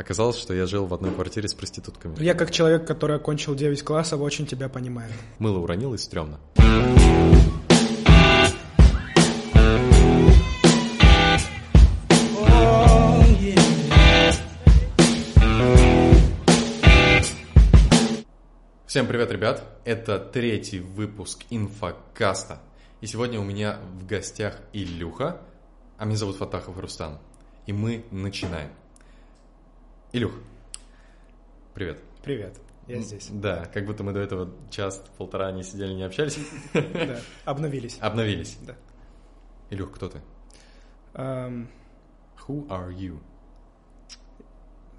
Оказалось, что я жил в одной квартире с проститутками. Я как человек, который окончил 9 классов, очень тебя понимаю. Мыло уронил и стрёмно. Всем привет, ребят! Это третий выпуск инфокаста. И сегодня у меня в гостях Илюха, а меня зовут Фатахов Рустам. И мы начинаем. Илюх, привет. Привет, я здесь. Да, как будто мы до этого час-полтора не сидели, не общались. Да, обновились. Обновились. Да. Илюх, кто ты? Who are you?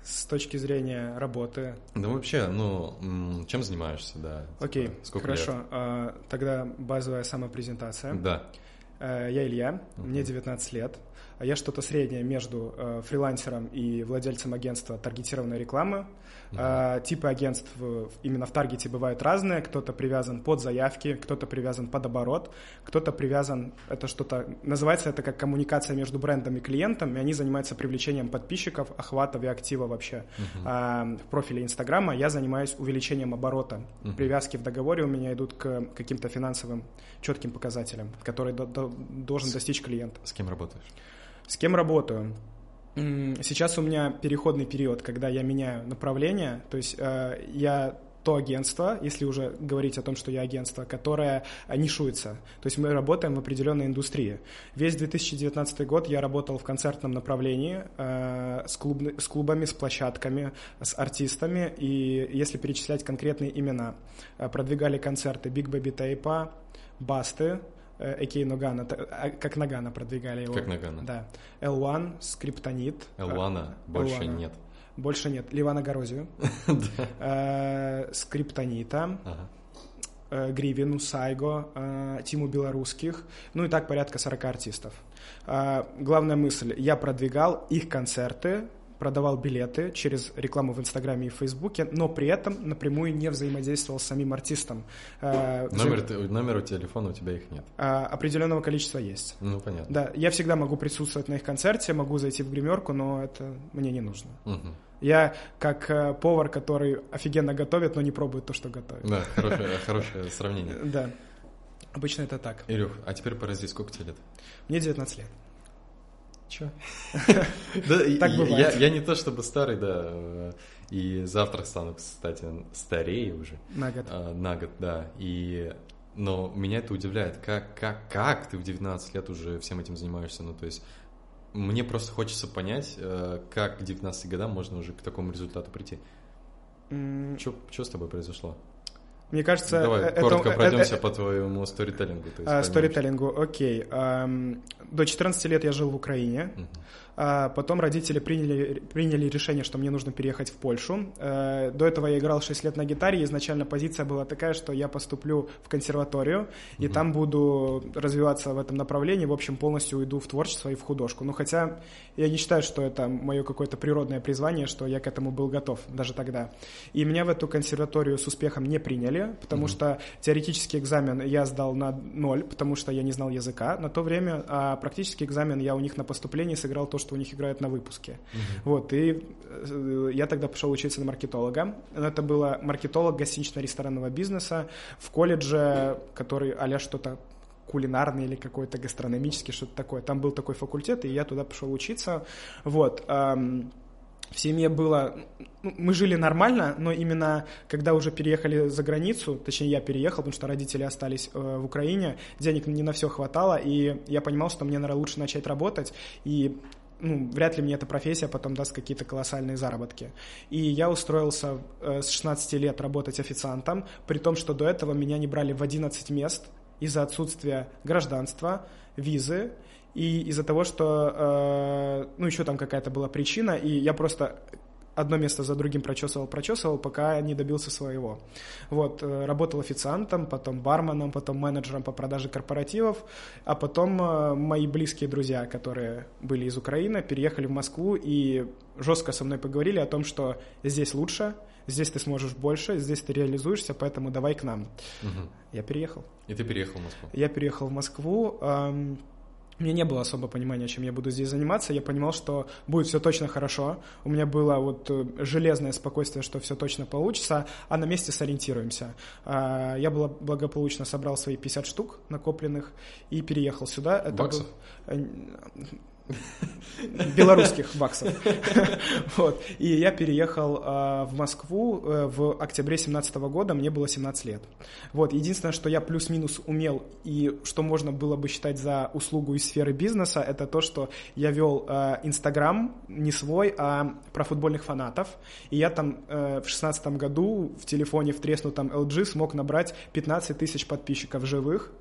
С точки зрения работы. Да вообще, ну, чем занимаешься, да? типа, Окей, сколько хорошо. лет? А, Тогда базовая самопрезентация. Да. Э, Я Илья, мне 19 лет. А Я что-то среднее между э, фрилансером и владельцем агентства таргетированной рекламы. А, Типы агентств э, именно в таргете бывают разные. Кто-то привязан под заявки, кто-то привязан под оборот, кто-то привязан, это что-то, называется это как коммуникация между брендом и клиентом, и они занимаются привлечением подписчиков, охватов и актива вообще. А, В профиле Инстаграма я занимаюсь увеличением оборота. Мгм. Привязки в договоре у меня идут к каким-то финансовым четким показателям, которые до- до- должен достичь клиент. С кем работаешь? С кем работаю? Сейчас у меня переходный период, когда я меняю направление, то есть э, я то агентство, если уже говорить о том, что я агентство, которое э, нишуется. То есть мы работаем в определенной индустрии. Весь 2019 год я работал в концертном направлении э, с, клуб- с клубами, с площадками, с артистами. И если перечислять конкретные имена, продвигали концерты Big Baby Tape, Басты, э, а.к.а. Ногана, а, как Нагана продвигали его. Как Нагана? Да. L1, Скриптонит. Элвана больше Элвана. нет. Больше нет. Ливана Горозию. Э, Скриптонита. Э, Гривину, Сайго, э, Тиму Белорусских, ну и так порядка 40 артистов. Э, Главная мысль, я продвигал их концерты, продавал билеты через рекламу в Инстаграме и Фейсбуке, но при этом напрямую не взаимодействовал с самим артистом. Э, взаим- Номер, номера телефона у тебя их нет. э, Определенного количества есть. Ну, понятно. Да, я всегда могу присутствовать на их концерте, могу зайти в гримерку, но это мне не нужно. Мгм. Я как э, повар, который офигенно готовит, но не пробует то, что готовит. Да, хорошее, хорошее сравнение. Да. Обычно это так. Илюх, а теперь порази, сколько тебе лет? Мне 19 лет. Че? Так бывает. Я, не то чтобы старый, да, э, и завтра стану, кстати, старее уже. На год. А, на год, да. И но меня это удивляет, как, как, как ты в 19 лет уже всем этим занимаешься. Ну, то есть, мне просто хочется понять, э, как к 19 годам можно уже к такому результату прийти. М, Что с тобой произошло? Мне кажется, э, Давай это- коротко э, пройдемся э, по твоему сторителлингу. то есть поймем. Сторителлингу, окей. Ам, До 14 лет я жил в Украине. Мгм. А Потом родители приняли, приняли решение, что мне нужно переехать в Польшу. Э, До этого я играл 6 лет на гитаре, изначально позиция была такая, что я поступлю в консерваторию, и Мгм. там буду развиваться в этом направлении, в общем, полностью уйду в творчество и в художку. Ну, хотя я не считаю, что это мое какое-то природное призвание, что я к этому был готов даже тогда. И меня в эту консерваторию с успехом не приняли, потому Мгм. что теоретический экзамен я сдал на ноль, потому что я не знал языка на то время, а практический экзамен я у них на поступлении сыграл то, что у них играют на выпуске. Мгм. Вот, и э, я тогда пошел учиться на маркетолога. Это было маркетолог гостинично-ресторанного бизнеса в колледже, который а что-то кулинарный или какой-то гастрономический, что-то такое. Там был такой факультет, и я туда пошел учиться. Вот. в семье было... Мы жили нормально, но именно когда уже переехали за границу, точнее, я переехал, потому что родители остались э, в Украине, денег не на все хватало, и я понимал, что мне, наверное, лучше начать работать, и ну, вряд ли мне эта профессия потом даст какие-то колоссальные заработки. И я устроился э, с 16 лет работать официантом, при том, что до этого меня не брали в 11 мест из-за отсутствия гражданства, визы, и из-за того, что, э, ну, еще там какая-то была причина, и я просто одно место за другим прочесывал, прочесывал, пока не добился своего. Вот, э, работал официантом, потом барменом, потом менеджером по продаже корпоративов, а потом э, мои близкие друзья, которые были из Украины, переехали в Москву и жестко со мной поговорили о том, что здесь лучше, здесь ты сможешь больше, здесь ты реализуешься, поэтому давай к нам. Мгм. Я переехал. И ты переехал в Москву. Я переехал в Москву. эм, у меня не было особо понимания, чем я буду здесь заниматься. Я понимал, что будет все точно хорошо. У меня было вот э, железное спокойствие, что все точно получится, а на месте сориентируемся. А, я благополучно собрал свои 50 штук накопленных и переехал сюда. Это Баксов? Был... Белорусских баксов. вот. И я переехал э, в Москву э, в октябре 2017 года, мне было 17 лет. Вот. Единственное, что я плюс-минус умел и что можно было бы считать за услугу из сферы бизнеса, это то, что я вел э, Инстаграм, э, не свой, а про футбольных фанатов. И я там э, в 2016 году в телефоне в треснутом LG смог набрать 15 тысяч подписчиков живых.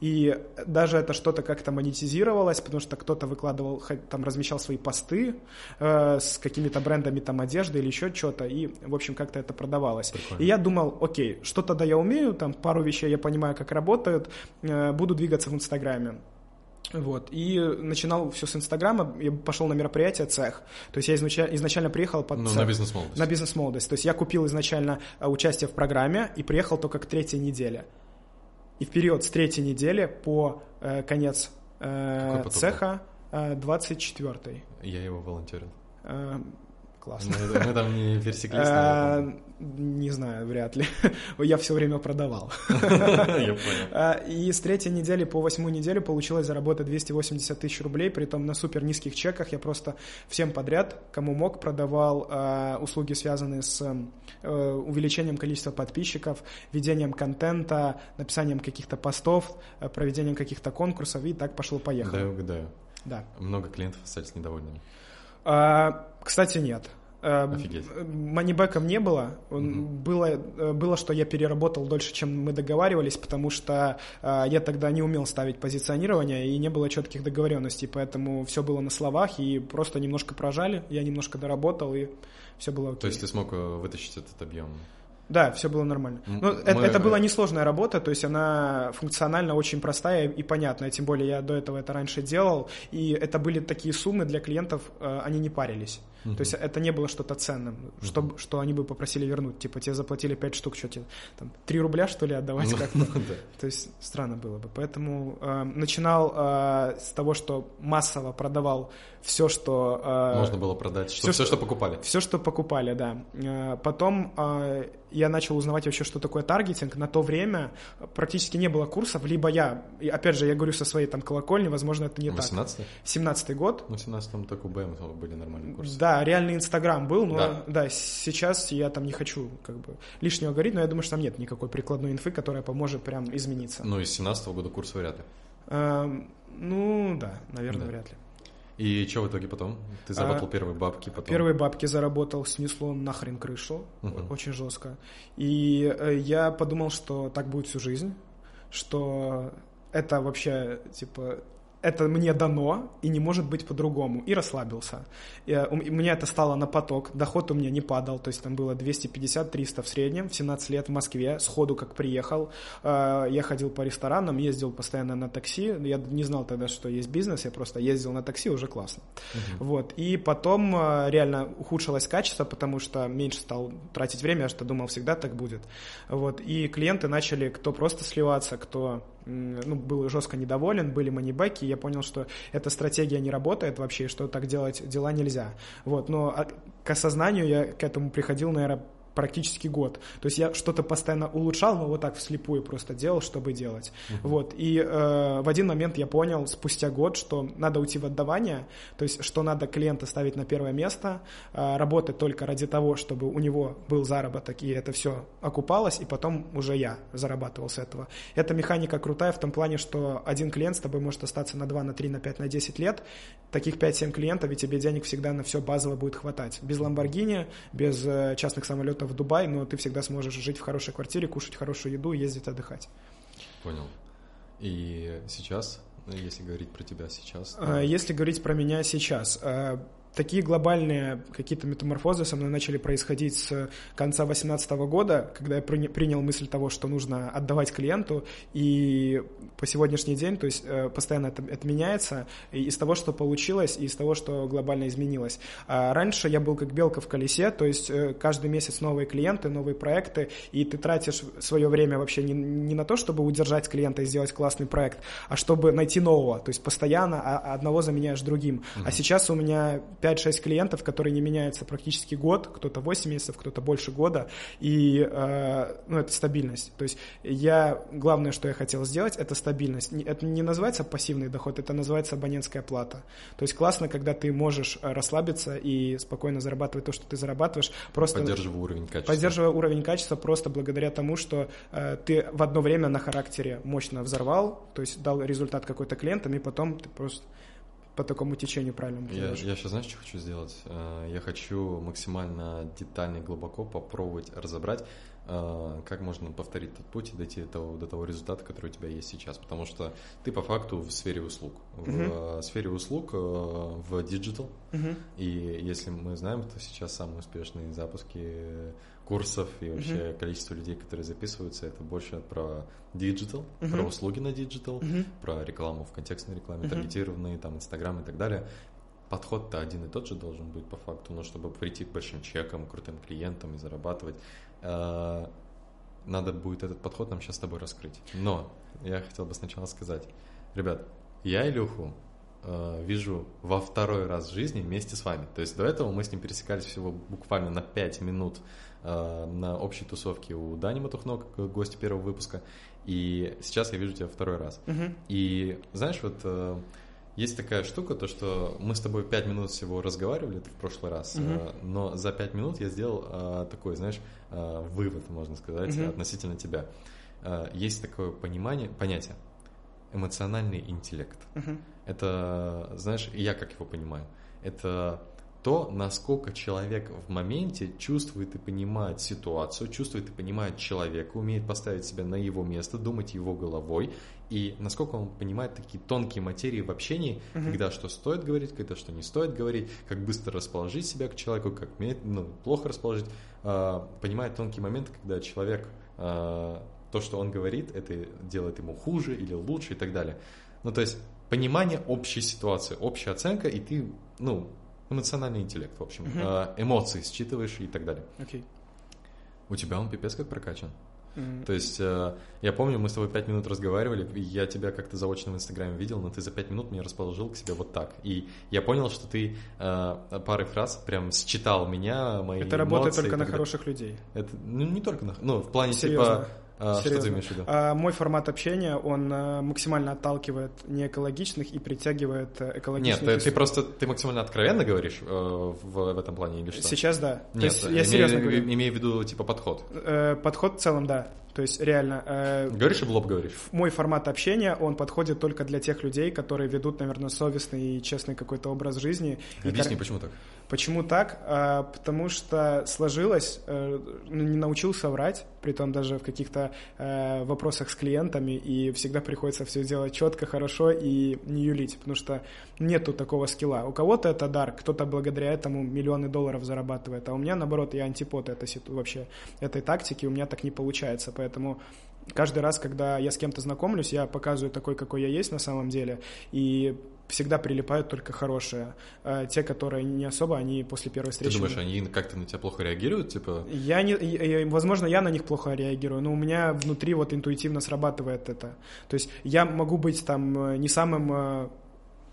И даже это что-то как-то монетизировалось, потому что кто-то выкладывал, там размещал свои посты э, с какими-то брендами там одежды или еще что-то, и, в общем, как-то это продавалось. Прикольно. И я думал, окей, что тогда я умею, там пару вещей я понимаю, как работают, э, буду двигаться в Инстаграме. Вот, и начинал все с Инстаграма, я пошел на мероприятие цех. То есть я изначально, изначально приехал под ну, цех. на бизнес-молодость. На бизнес-молодость. То есть я купил изначально э, участие в программе и приехал только к третьей неделе. И в период с третьей недели по э, конец э, цеха э, 24 Я его волонтерил. Э, классно. Мы, мы там не пересеклись, а, Не знаю, вряд ли. Я все время продавал. Я понял. И с третьей недели по восьмую неделю получилось заработать 280 тысяч рублей, при том на супер низких чеках. Я просто всем подряд, кому мог, продавал услуги, связанные с э, увеличением количества подписчиков, ведением контента, написанием каких-то постов, э, проведением каких-то конкурсов, и так пошло-поехало. Да, угадаю. Да. Много клиентов остались недовольными. Кстати, нет. Эм, Офигеть. Манибеком не было. Угу. Было, э, было, что я переработал дольше, чем мы договаривались, потому что э, я тогда не умел ставить позиционирование и не было четких договоренностей, поэтому все было на словах и просто немножко прожали, я немножко доработал и все было окей. То есть ты смог э, вытащить этот объем? Да, все было нормально. Ну, Мы... это, это была несложная работа, то есть она функционально очень простая и понятная, тем более я до этого это раньше делал, и это были такие суммы для клиентов, они не парились. Uh-huh. То есть это не было что-то ценным, uh-huh. что, что они бы попросили вернуть. Типа тебе заплатили 5 штук, что тебе, там, 3 рубля, что ли, отдавать uh-huh. как-то. То есть странно было бы. Поэтому э, начинал э, с того, что массово продавал все, что... Э, Можно было продать, что, все, все, что покупали. Все, что покупали, да. Э, потом э, я начал узнавать вообще, что такое таргетинг. На то время практически не было курсов, либо я, и опять же, я говорю со своей там колокольни, возможно, это не 18 так. 17 год. Ну, в 17-м только у БМ были нормальные курсы. Да, реальный Инстаграм был, но да. да, сейчас я там не хочу как бы лишнего говорить, но я думаю, что там нет никакой прикладной инфы, которая поможет прям измениться. Ну, из 17 -го года курс вряд ли. А, ну, да, наверное, да. вряд ли. И что в итоге потом? Ты заработал а, первые бабки потом? Первые бабки заработал, снесло нахрен крышу, угу. очень жестко. И э, я подумал, что так будет всю жизнь, что это вообще, типа, это мне дано и не может быть по-другому. И расслабился. И, у, и меня это стало на поток. Доход у меня не падал. То есть там было 250-300 в среднем. В 17 лет в Москве. Сходу как приехал. Э, я ходил по ресторанам, ездил постоянно на такси. Я не знал тогда, что есть бизнес. Я просто ездил на такси, уже классно. Uh-huh. Вот. И потом э, реально ухудшилось качество, потому что меньше стал тратить время. Я что думал, всегда так будет. Вот. И клиенты начали, кто просто сливаться, кто ну, был жестко недоволен, были манибеки, я понял, что эта стратегия не работает вообще, что так делать дела нельзя. Вот, но а, к осознанию я к этому приходил, наверное, практически год. То есть я что-то постоянно улучшал, но вот так вслепую просто делал, чтобы делать. Uh-huh. Вот. И э, в один момент я понял спустя год, что надо уйти в отдавание, то есть что надо клиента ставить на первое место, э, работать только ради того, чтобы у него был заработок, и это все окупалось, и потом уже я зарабатывал с этого. Эта механика крутая в том плане, что один клиент с тобой может остаться на 2, на 3, на 5, на 10 лет. Таких 5-7 клиентов, и тебе денег всегда на все базово будет хватать. Без Ламборгини, без э, частных самолетов в Дубай, но ты всегда сможешь жить в хорошей квартире, кушать хорошую еду ездить отдыхать. Понял. И сейчас, ну, если говорить про тебя сейчас? То... А, если говорить про меня сейчас, а, такие глобальные какие-то метаморфозы со мной начали происходить с конца 2018 года, когда я принял мысль того, что нужно отдавать клиенту, и по сегодняшний день, то есть э, постоянно это, это меняется, и из того, что получилось, и из того, что глобально изменилось. А раньше я был как белка в колесе, то есть э, каждый месяц новые клиенты, новые проекты, и ты тратишь свое время вообще не, не на то, чтобы удержать клиента и сделать классный проект, а чтобы найти нового, то есть постоянно одного заменяешь другим. Mm-hmm. А сейчас у меня 5-6 клиентов, которые не меняются практически год, кто-то 8 месяцев, кто-то больше года, и э, ну, это стабильность. То есть я, главное, что я хотел сделать, это стабильность. Это не называется пассивный доход, это называется абонентская плата. То есть классно, когда ты можешь э, расслабиться и спокойно зарабатывать то, что ты зарабатываешь, просто... Поддерживая уровень качества. Поддерживая уровень качества просто благодаря тому, что э, ты в одно время на характере мощно взорвал, то есть дал результат какой-то клиентам, и потом ты просто по такому течению правильному. Я, я сейчас, знаешь, что хочу сделать? Э, я хочу максимально детально и глубоко попробовать разобрать, э, как можно повторить тот путь и дойти до того, до того результата, который у тебя есть сейчас. Потому что ты по факту в сфере услуг. Uh-huh. В сфере услуг в digital. Uh-huh. И если мы знаем, то сейчас самые успешные запуски курсов и вообще uh-huh. количество людей, которые записываются, это больше про digital, uh-huh. про услуги на digital, uh-huh. про рекламу в контекстной рекламе, uh-huh. таргетированные, там, Инстаграм и так далее. Подход-то один и тот же должен быть по факту, но чтобы прийти к большим чекам, крутым клиентам и зарабатывать, э, надо будет этот подход нам сейчас с тобой раскрыть. Но я хотел бы сначала сказать, ребят, я Илюху э, вижу во второй раз в жизни вместе с вами. То есть до этого мы с ним пересекались всего буквально на 5 минут Э, на общей тусовке у Дани Матухно, как гости первого выпуска, и сейчас я вижу тебя второй раз. Uh-huh. И знаешь, вот э, есть такая штука, то что мы с тобой пять минут всего разговаривали в прошлый раз, uh-huh. но за пять минут я сделал такой, знаешь, вывод, можно сказать, uh-huh. относительно тебя. Есть такое понимание, понятие эмоциональный интеллект. Uh-huh. Это, знаешь, я как его понимаю, это то, насколько человек в моменте чувствует и понимает ситуацию, чувствует и понимает человека, умеет поставить себя на его место, думать его головой, и насколько он понимает такие тонкие материи в общении, uh-huh. когда что стоит говорить, когда что не стоит говорить, как быстро расположить себя к человеку, как ну, плохо расположить, э, понимает тонкие моменты, когда человек э, то, что он говорит, это делает ему хуже или лучше и так далее. Ну, то есть понимание общей ситуации, общая оценка, и ты, ну, эмоциональный интеллект, в общем, uh-huh. эмоции считываешь и так далее. Okay. У тебя он пипец как прокачан. Mm-hmm. То есть э, я помню, мы с тобой пять минут разговаривали, и я тебя как-то заочно в Инстаграме видел, но ты за пять минут меня расположил к себе вот так. И я понял, что ты э, пары фраз прям считал меня, мои Это работает только на хороших людей. Это ну, не только на... Ну, в плане Серьезно? типа а, что ты имеешь в виду? А, мой формат общения, он а, максимально отталкивает неэкологичных и притягивает э, экологичных. Нет, ты, ты просто, ты максимально откровенно говоришь э, в, в этом плане или что? Сейчас да. Нет, есть, я серьезно говорю. Имею в виду, типа, подход. Э, подход в целом, да. То есть реально... Э, говоришь и в лоб говоришь? Мой формат общения, он подходит только для тех людей, которые ведут, наверное, совестный и честный какой-то образ жизни. Объясни, и, почему так? Почему так? А, потому что сложилось, э, ну, не научился врать, при том даже в каких-то э, вопросах с клиентами, и всегда приходится все делать четко, хорошо и не юлить, потому что нету такого скилла. У кого-то это дар, кто-то благодаря этому миллионы долларов зарабатывает, а у меня, наоборот, я антипод этой, вообще этой тактики, у меня так не получается, поэтому каждый раз, когда я с кем-то знакомлюсь, я показываю такой, какой я есть на самом деле, и всегда прилипают только хорошие. А те, которые не особо, они после первой встречи... Ты думаешь, они как-то на тебя плохо реагируют, типа? Я не... Возможно, я на них плохо реагирую, но у меня внутри вот интуитивно срабатывает это. То есть я могу быть там э, не самым э,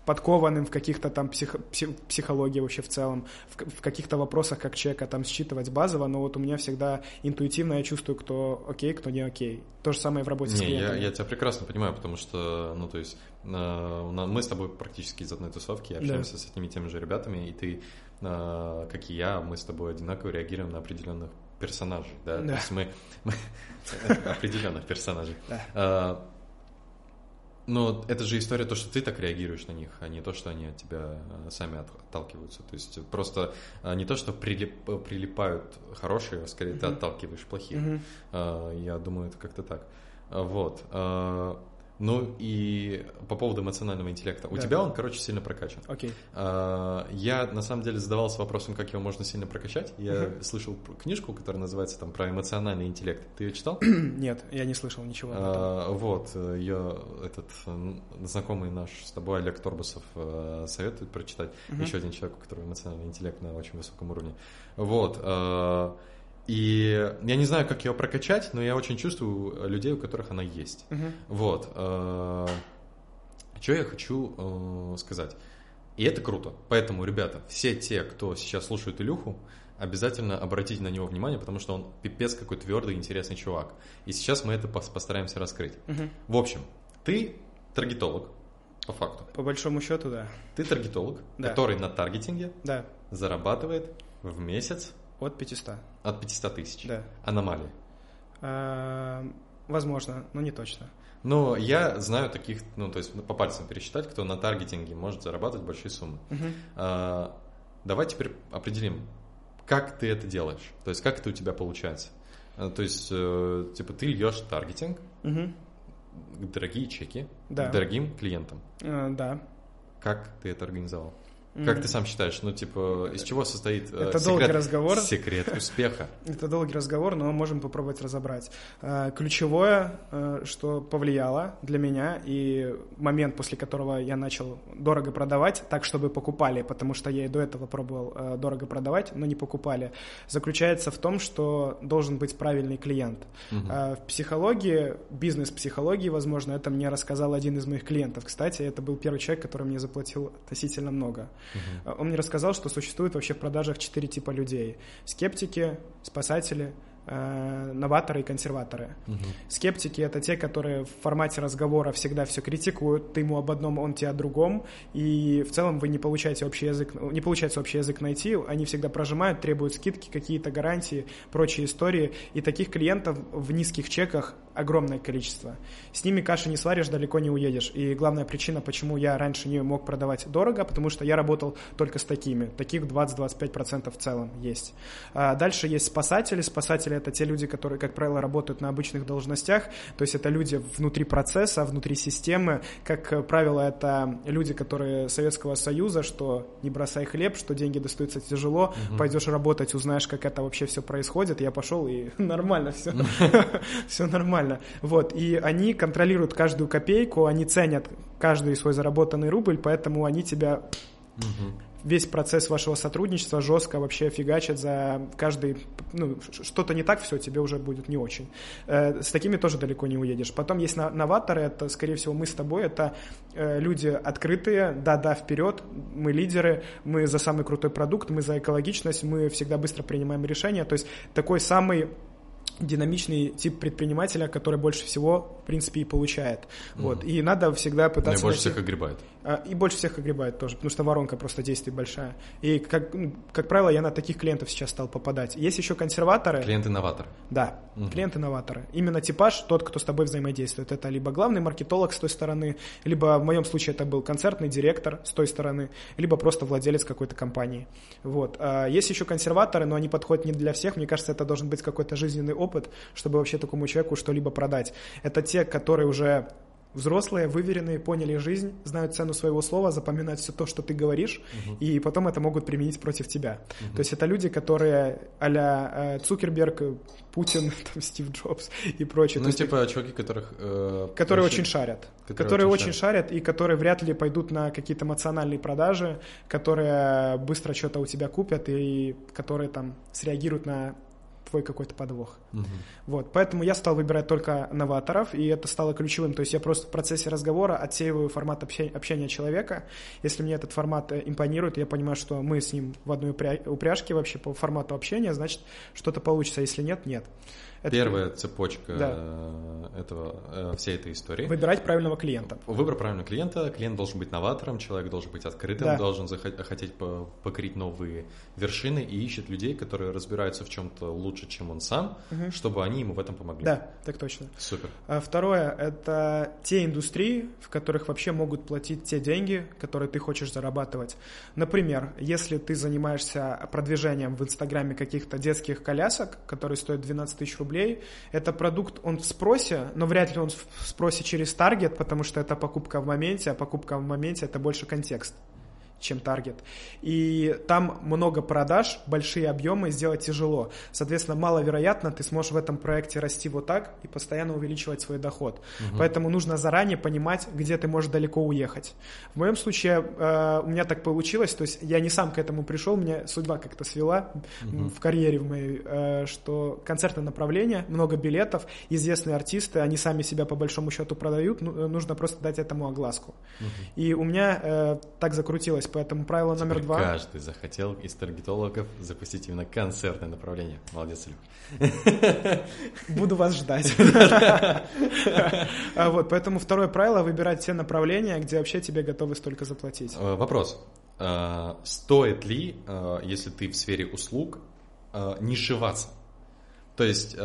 подкованным в каких-то там псих, псих, психологии вообще в целом, в, в каких-то вопросах, как человека там считывать базово, но вот у меня всегда интуитивно я чувствую, кто окей, кто не окей. То же самое в работе не, с клиентами. Я, я тебя прекрасно понимаю, потому что, ну, то есть, э, мы с тобой практически из одной тусовки общаемся да. с этими теми же ребятами, и ты, э, как и я, мы с тобой одинаково реагируем на определенных персонажей, да, да. то есть мы, мы определенных персонажей. Да. Э, но это же история то, что ты так реагируешь на них, а не то, что они от тебя э, сами отталкиваются. То есть просто э, не то, что прилип, прилипают хорошие, а скорее mm-hmm. ты отталкиваешь плохих. Mm-hmm. Я думаю, это как-то так. Вот. Ну и по поводу эмоционального интеллекта. У Да. тебя он, короче, сильно прокачан. Окей. А, Я на самом деле задавался вопросом, как его можно сильно прокачать. Я Мгм. слышал книжку, которая называется там про эмоциональный интеллект. Ты ее читал? Нет, я не слышал ничего. А, Вот, ее этот знакомый наш с тобой Олег Торбусов э, советует прочитать. Мгм. Еще один человек, у которого эмоциональный интеллект на очень высоком уровне. Вот. Э, И я не знаю, как ее прокачать, но я очень чувствую людей, у которых она есть. Мгм. Вот. Что я хочу э, сказать? И это круто. Поэтому, ребята, все те, кто сейчас слушает Илюху, обязательно обратите на него внимание, потому что он пипец какой твердый, интересный чувак. И сейчас мы это пос- постараемся раскрыть. Мгм. В общем, ты таргетолог, по факту. По большому счету, да. Ты таргетолог, Да. который на таргетинге Да, зарабатывает в месяц от 500. от 500 тысяч. Да. Аномалии. А, возможно, но не точно. Но я знаю таких, ну, то есть по пальцам пересчитать, кто на таргетинге может зарабатывать большие суммы. А, Давай теперь определим, как ты это делаешь, то есть как это у тебя получается. А, То есть, э, типа, ты льешь таргетинг, дорогие чеки, Да. дорогим клиентам. Э, Да. Как ты это организовал? Как ты сам считаешь, ну, типа, из чего состоит э, Это долгий разговор. секрет успеха? Это долгий разговор, но можем попробовать разобрать. Э, Ключевое, э, что повлияло для меня, и момент, после которого я начал дорого продавать, так, чтобы покупали, потому что я и до этого пробовал дорого продавать, но не покупали, заключается в том, что должен быть правильный клиент. Э, В психологии, бизнес-психологии, возможно, это мне рассказал один из моих клиентов. Кстати, это был первый человек, который мне заплатил относительно много. Мгм. Он мне рассказал, что существует вообще в продажах четыре типа людей. Скептики, спасатели, э, новаторы и консерваторы. Мгм. Скептики это те, которые в формате разговора всегда все критикуют, ты ему об одном, он тебе о другом, и в целом вы не получаете общий язык, не получается общий язык найти, они всегда прожимают, требуют скидки, какие-то гарантии, прочие истории, и таких клиентов в низких чеках огромное количество. С ними каши не сваришь, далеко не уедешь. И главная причина, почему я раньше не мог продавать дорого, потому что я работал только с такими. Таких 20-25% в целом есть. А дальше есть спасатели. Спасатели это те люди, которые, как правило, работают на обычных должностях. То есть это люди внутри процесса, внутри системы. Как правило, это люди, которые Советского Союза, что не бросай хлеб, что деньги достаются тяжело, Мгм. пойдешь работать, узнаешь, как это вообще все происходит. Я пошел и нормально все. Все нормально. Вот. И они контролируют каждую копейку, они ценят каждый свой заработанный рубль, поэтому они тебя Мгм. весь процесс вашего сотрудничества жестко вообще фигачат за каждый, ну, что-то не так, все, тебе уже будет не очень. Э, С такими тоже далеко не уедешь. Потом есть новаторы, это, скорее всего, мы с тобой, это э, люди открытые, да-да, вперед, мы лидеры, мы за самый крутой продукт, мы за экологичность, мы всегда быстро принимаем решения, то есть такой самый динамичный тип предпринимателя, который больше всего, в принципе, и получает. Вот. И надо всегда Ну, и пытаться... больше найти- всех огребает. а, И больше всех огребает тоже, потому что воронка просто действий большая. И, как, ну, как правило, я на таких клиентов сейчас стал попадать. Есть еще консерваторы. Клиент-инноватор. Да, Мгм. клиенты-новаторы. Именно типаж тот, кто с тобой взаимодействует. Это либо главный маркетолог с той стороны, либо в моем случае это был концертный директор с той стороны, либо просто владелец какой-то компании. Вот. А Есть еще консерваторы, но они подходят не для всех. Мне кажется, это должен быть какой-то жизненный опыт, чтобы вообще такому человеку что-либо продать. Это те, которые уже взрослые, выверенные, поняли жизнь, знают цену своего слова, запоминают все то, что ты говоришь, и потом это могут применить против тебя. То есть это люди, которые а-ля э, Цукерберг, Путин, там, Стив Джобс и прочие. Ну, есть типа чуваки, которых... э, которые вообще- очень шарят. которые Которые очень очень шарят и которые вряд ли пойдут на какие-то эмоциональные продажи, которые быстро что-то у тебя купят и которые там среагируют на твой какой-то подвох. Мгм. Вот, поэтому я стал выбирать только новаторов, и это стало ключевым. То есть я просто в процессе разговора отсеиваю формат общения, общения человека. Если мне этот формат э, импонирует, я понимаю, что мы с ним в одной упря- упряжке вообще по формату общения, значит, что-то получится. Если нет, нет. Это Первая цепочка Да. э, этого, э, всей этой истории. Выбирать правильного клиента. Выбор правильного клиента. Клиент должен быть новатором, человек должен быть открытым, Да. должен хотеть по- покорить новые вершины и ищет людей, которые разбираются в чем-то лучше, чем он сам, Мгм. чтобы они ему в этом помогли. Да, так точно. Супер. А Второе – это те индустрии, в которых вообще могут платить те деньги, которые ты хочешь зарабатывать. Например, если ты занимаешься продвижением в Инстаграме каких-то детских колясок, которые стоят 12 тысяч рублей, это продукт, он в спросе, но вряд ли он в спросе через таргет, потому что это покупка в моменте, а покупка в моменте – это больше контекст чем таргет. И там много продаж, большие объемы, сделать тяжело. Соответственно, маловероятно ты сможешь в этом проекте расти вот так и постоянно увеличивать свой доход. Поэтому нужно заранее понимать, где ты можешь далеко уехать. В моем случае э, у меня так получилось, то есть я не сам к этому пришел, меня судьба как-то свела м, в карьере в моей, э, что концертное направление, много билетов, известные артисты, они сами себя по большому счету продают, ну, э, нужно просто дать этому огласку. И у меня э, так закрутилось, поэтому правило номер Теперь два. Каждый захотел из таргетологов запустить именно концертное направление. Молодец, Илюх. Буду вас ждать. А Вот, поэтому второе правило – выбирать те направления, где вообще тебе готовы столько заплатить. Э, Вопрос. Э, Стоит ли, э, если ты в сфере услуг, э, нишеваться? То есть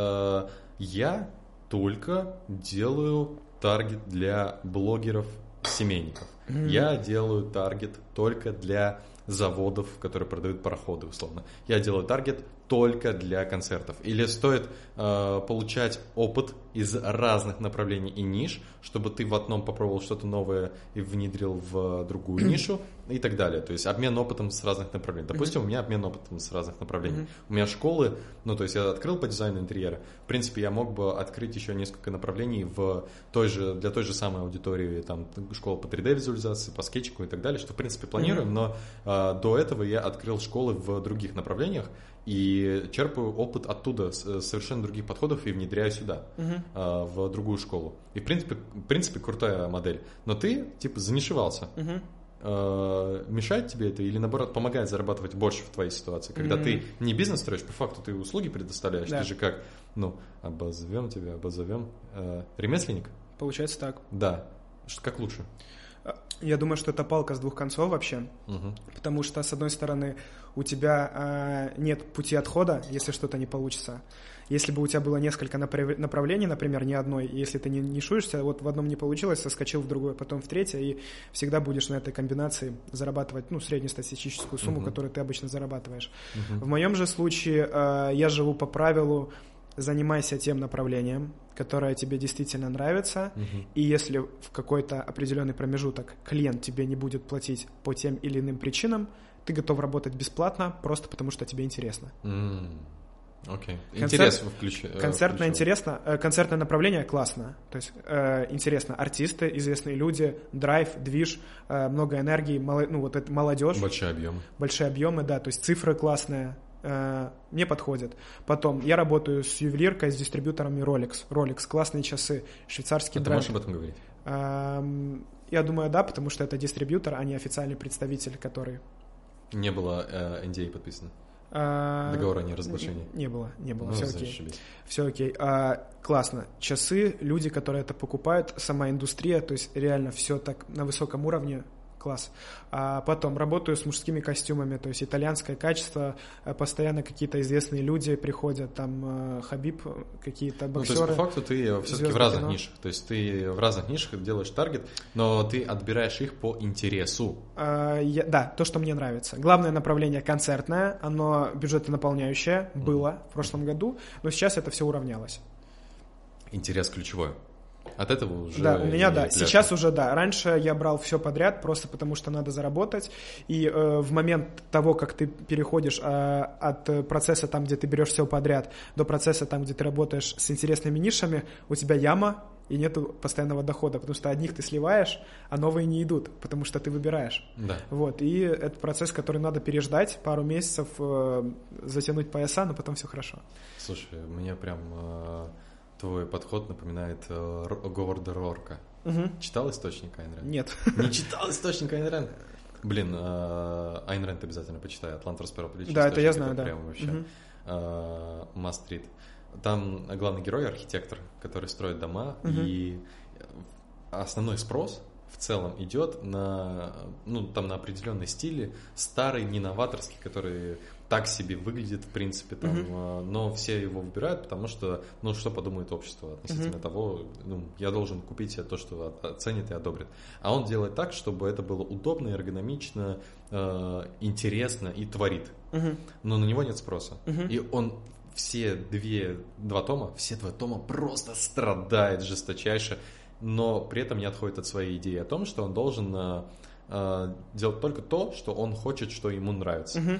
я только делаю таргет для блогеров семейников. Я делаю таргет только для заводов, которые продают пароходы, условно. Я делаю таргет только для концертов. Или стоит э, получать опыт из разных направлений и ниш, чтобы ты в одном попробовал что-то новое и внедрил в другую нишу и так далее. То есть обмен опытом с разных направлений. Допустим, у меня обмен опытом с разных направлений. У меня школы, ну то есть я открыл по дизайну интерьера. В принципе, я мог бы открыть еще несколько направлений в той же, для той же самой аудитории, там школа по 3D визуализации, по скетчику и так далее, что в принципе планируем, но э, до этого я открыл школы в других направлениях и черпаю опыт оттуда с- совершенно других подходов и внедряю сюда, э, в другую школу. И в принципе, в принципе крутая модель. Но ты типа занишевался. Мгм. Э, мешает тебе это или наоборот помогает зарабатывать больше в твоей ситуации, когда Мгм. ты не бизнес строишь, по факту ты услуги предоставляешь, Да. ты же как, ну, обозовем тебя, обозовем э, ремесленник, Получается так. да, как лучше. Я думаю, что это палка с двух концов вообще, Мгм. потому что, с одной стороны, у тебя а, нет пути отхода, если что-то не получится. Если бы у тебя было несколько направ- направлений, например, не одной, если ты не нишуешься, вот в одном не получилось, соскочил в другое, потом в третье, и всегда будешь на этой комбинации зарабатывать, ну, среднестатистическую сумму, Мгм. которую ты обычно зарабатываешь. Мгм. В моем же случае э, я живу по правилу занимайся тем направлением, которое тебе действительно нравится, Мгм. и если в какой-то определенный промежуток клиент тебе не будет платить по тем или иным причинам, ты готов работать бесплатно, просто потому что тебе интересно. М, Окей. Концерт- Интерес включ... э, Концертное интересно, э, концертное направление классно. То есть э, интересно артисты, известные люди, драйв, движ, э, много энергии, мало- ну вот это молодежь. Большой объем. большие объемы, да, то есть цифры классные, э, мне подходят. Потом, я работаю с ювелиркой, с дистрибьюторами Rolex. Rolex, классные часы, швейцарский А ты бренд. можешь об этом говорить? Эм, я думаю, да, потому что это дистрибьютор, а не официальный представитель, который... Не было э, NDA подписано. э, Договор о неразглашении. Не было, не было, Ну, все окей. Все окей. А, классно. Часы, люди, которые это покупают, сама индустрия, то есть реально все так на высоком уровне. Класс. А потом работаю с мужскими костюмами, то есть итальянское качество, э, постоянно какие-то известные люди приходят, там э, Хабиб, э, какие-то Ну, то есть, боксеры. по факту, ты все-таки в разных кино. нишах. То есть, ты в разных нишах делаешь таргет, но ты отбираешь их по интересу. А, я- да, то, что мне нравится. Главное направление концертное, оно бюджетонаполняющее было в прошлом году, но сейчас это все уравнялось. Интерес ключевой. От этого уже... Да, у меня да. пляшет. Сейчас уже да. Раньше я брал все подряд, просто потому что надо заработать. И э, в момент того, как ты переходишь э, от процесса там, где ты берешь все подряд, до процесса там, где ты работаешь с интересными нишами, у тебя яма и нету постоянного дохода, потому что одних ты сливаешь, а новые не идут, потому что ты выбираешь. Да. Вот, и это процесс, который надо переждать, пару месяцев э, затянуть пояса, но потом все хорошо. Слушай, мне прям э, твой подход напоминает э, Говарда Рорка. Читал источник Айн Рэнд? Нет. Не читал источник Айн Рэнд? Блин, э, Айн Рэнд обязательно почитай. Атлант расправил Да, это я знаю, да. Прям вообще Мгм. э, read. Там главный герой архитектор, который строит дома, Мгм. и основной спрос в целом идет на, ну, там на определенной стиле, старый, не новаторский, который так себе выглядит, в принципе, там, mm-hmm. но все его выбирают, потому что, ну, что подумает общество относительно mm-hmm. того, ну, я должен купить то, что оценит и одобрит. А он делает так, чтобы это было удобно, эргономично, э, интересно и творит. Mm-hmm. Но на него нет спроса. Mm-hmm. И он все две, два тома, все два тома просто страдает жесточайше, но при этом не отходит от своей идеи о том, что он должен э делать только то, что он хочет, что ему нравится. Uh-huh.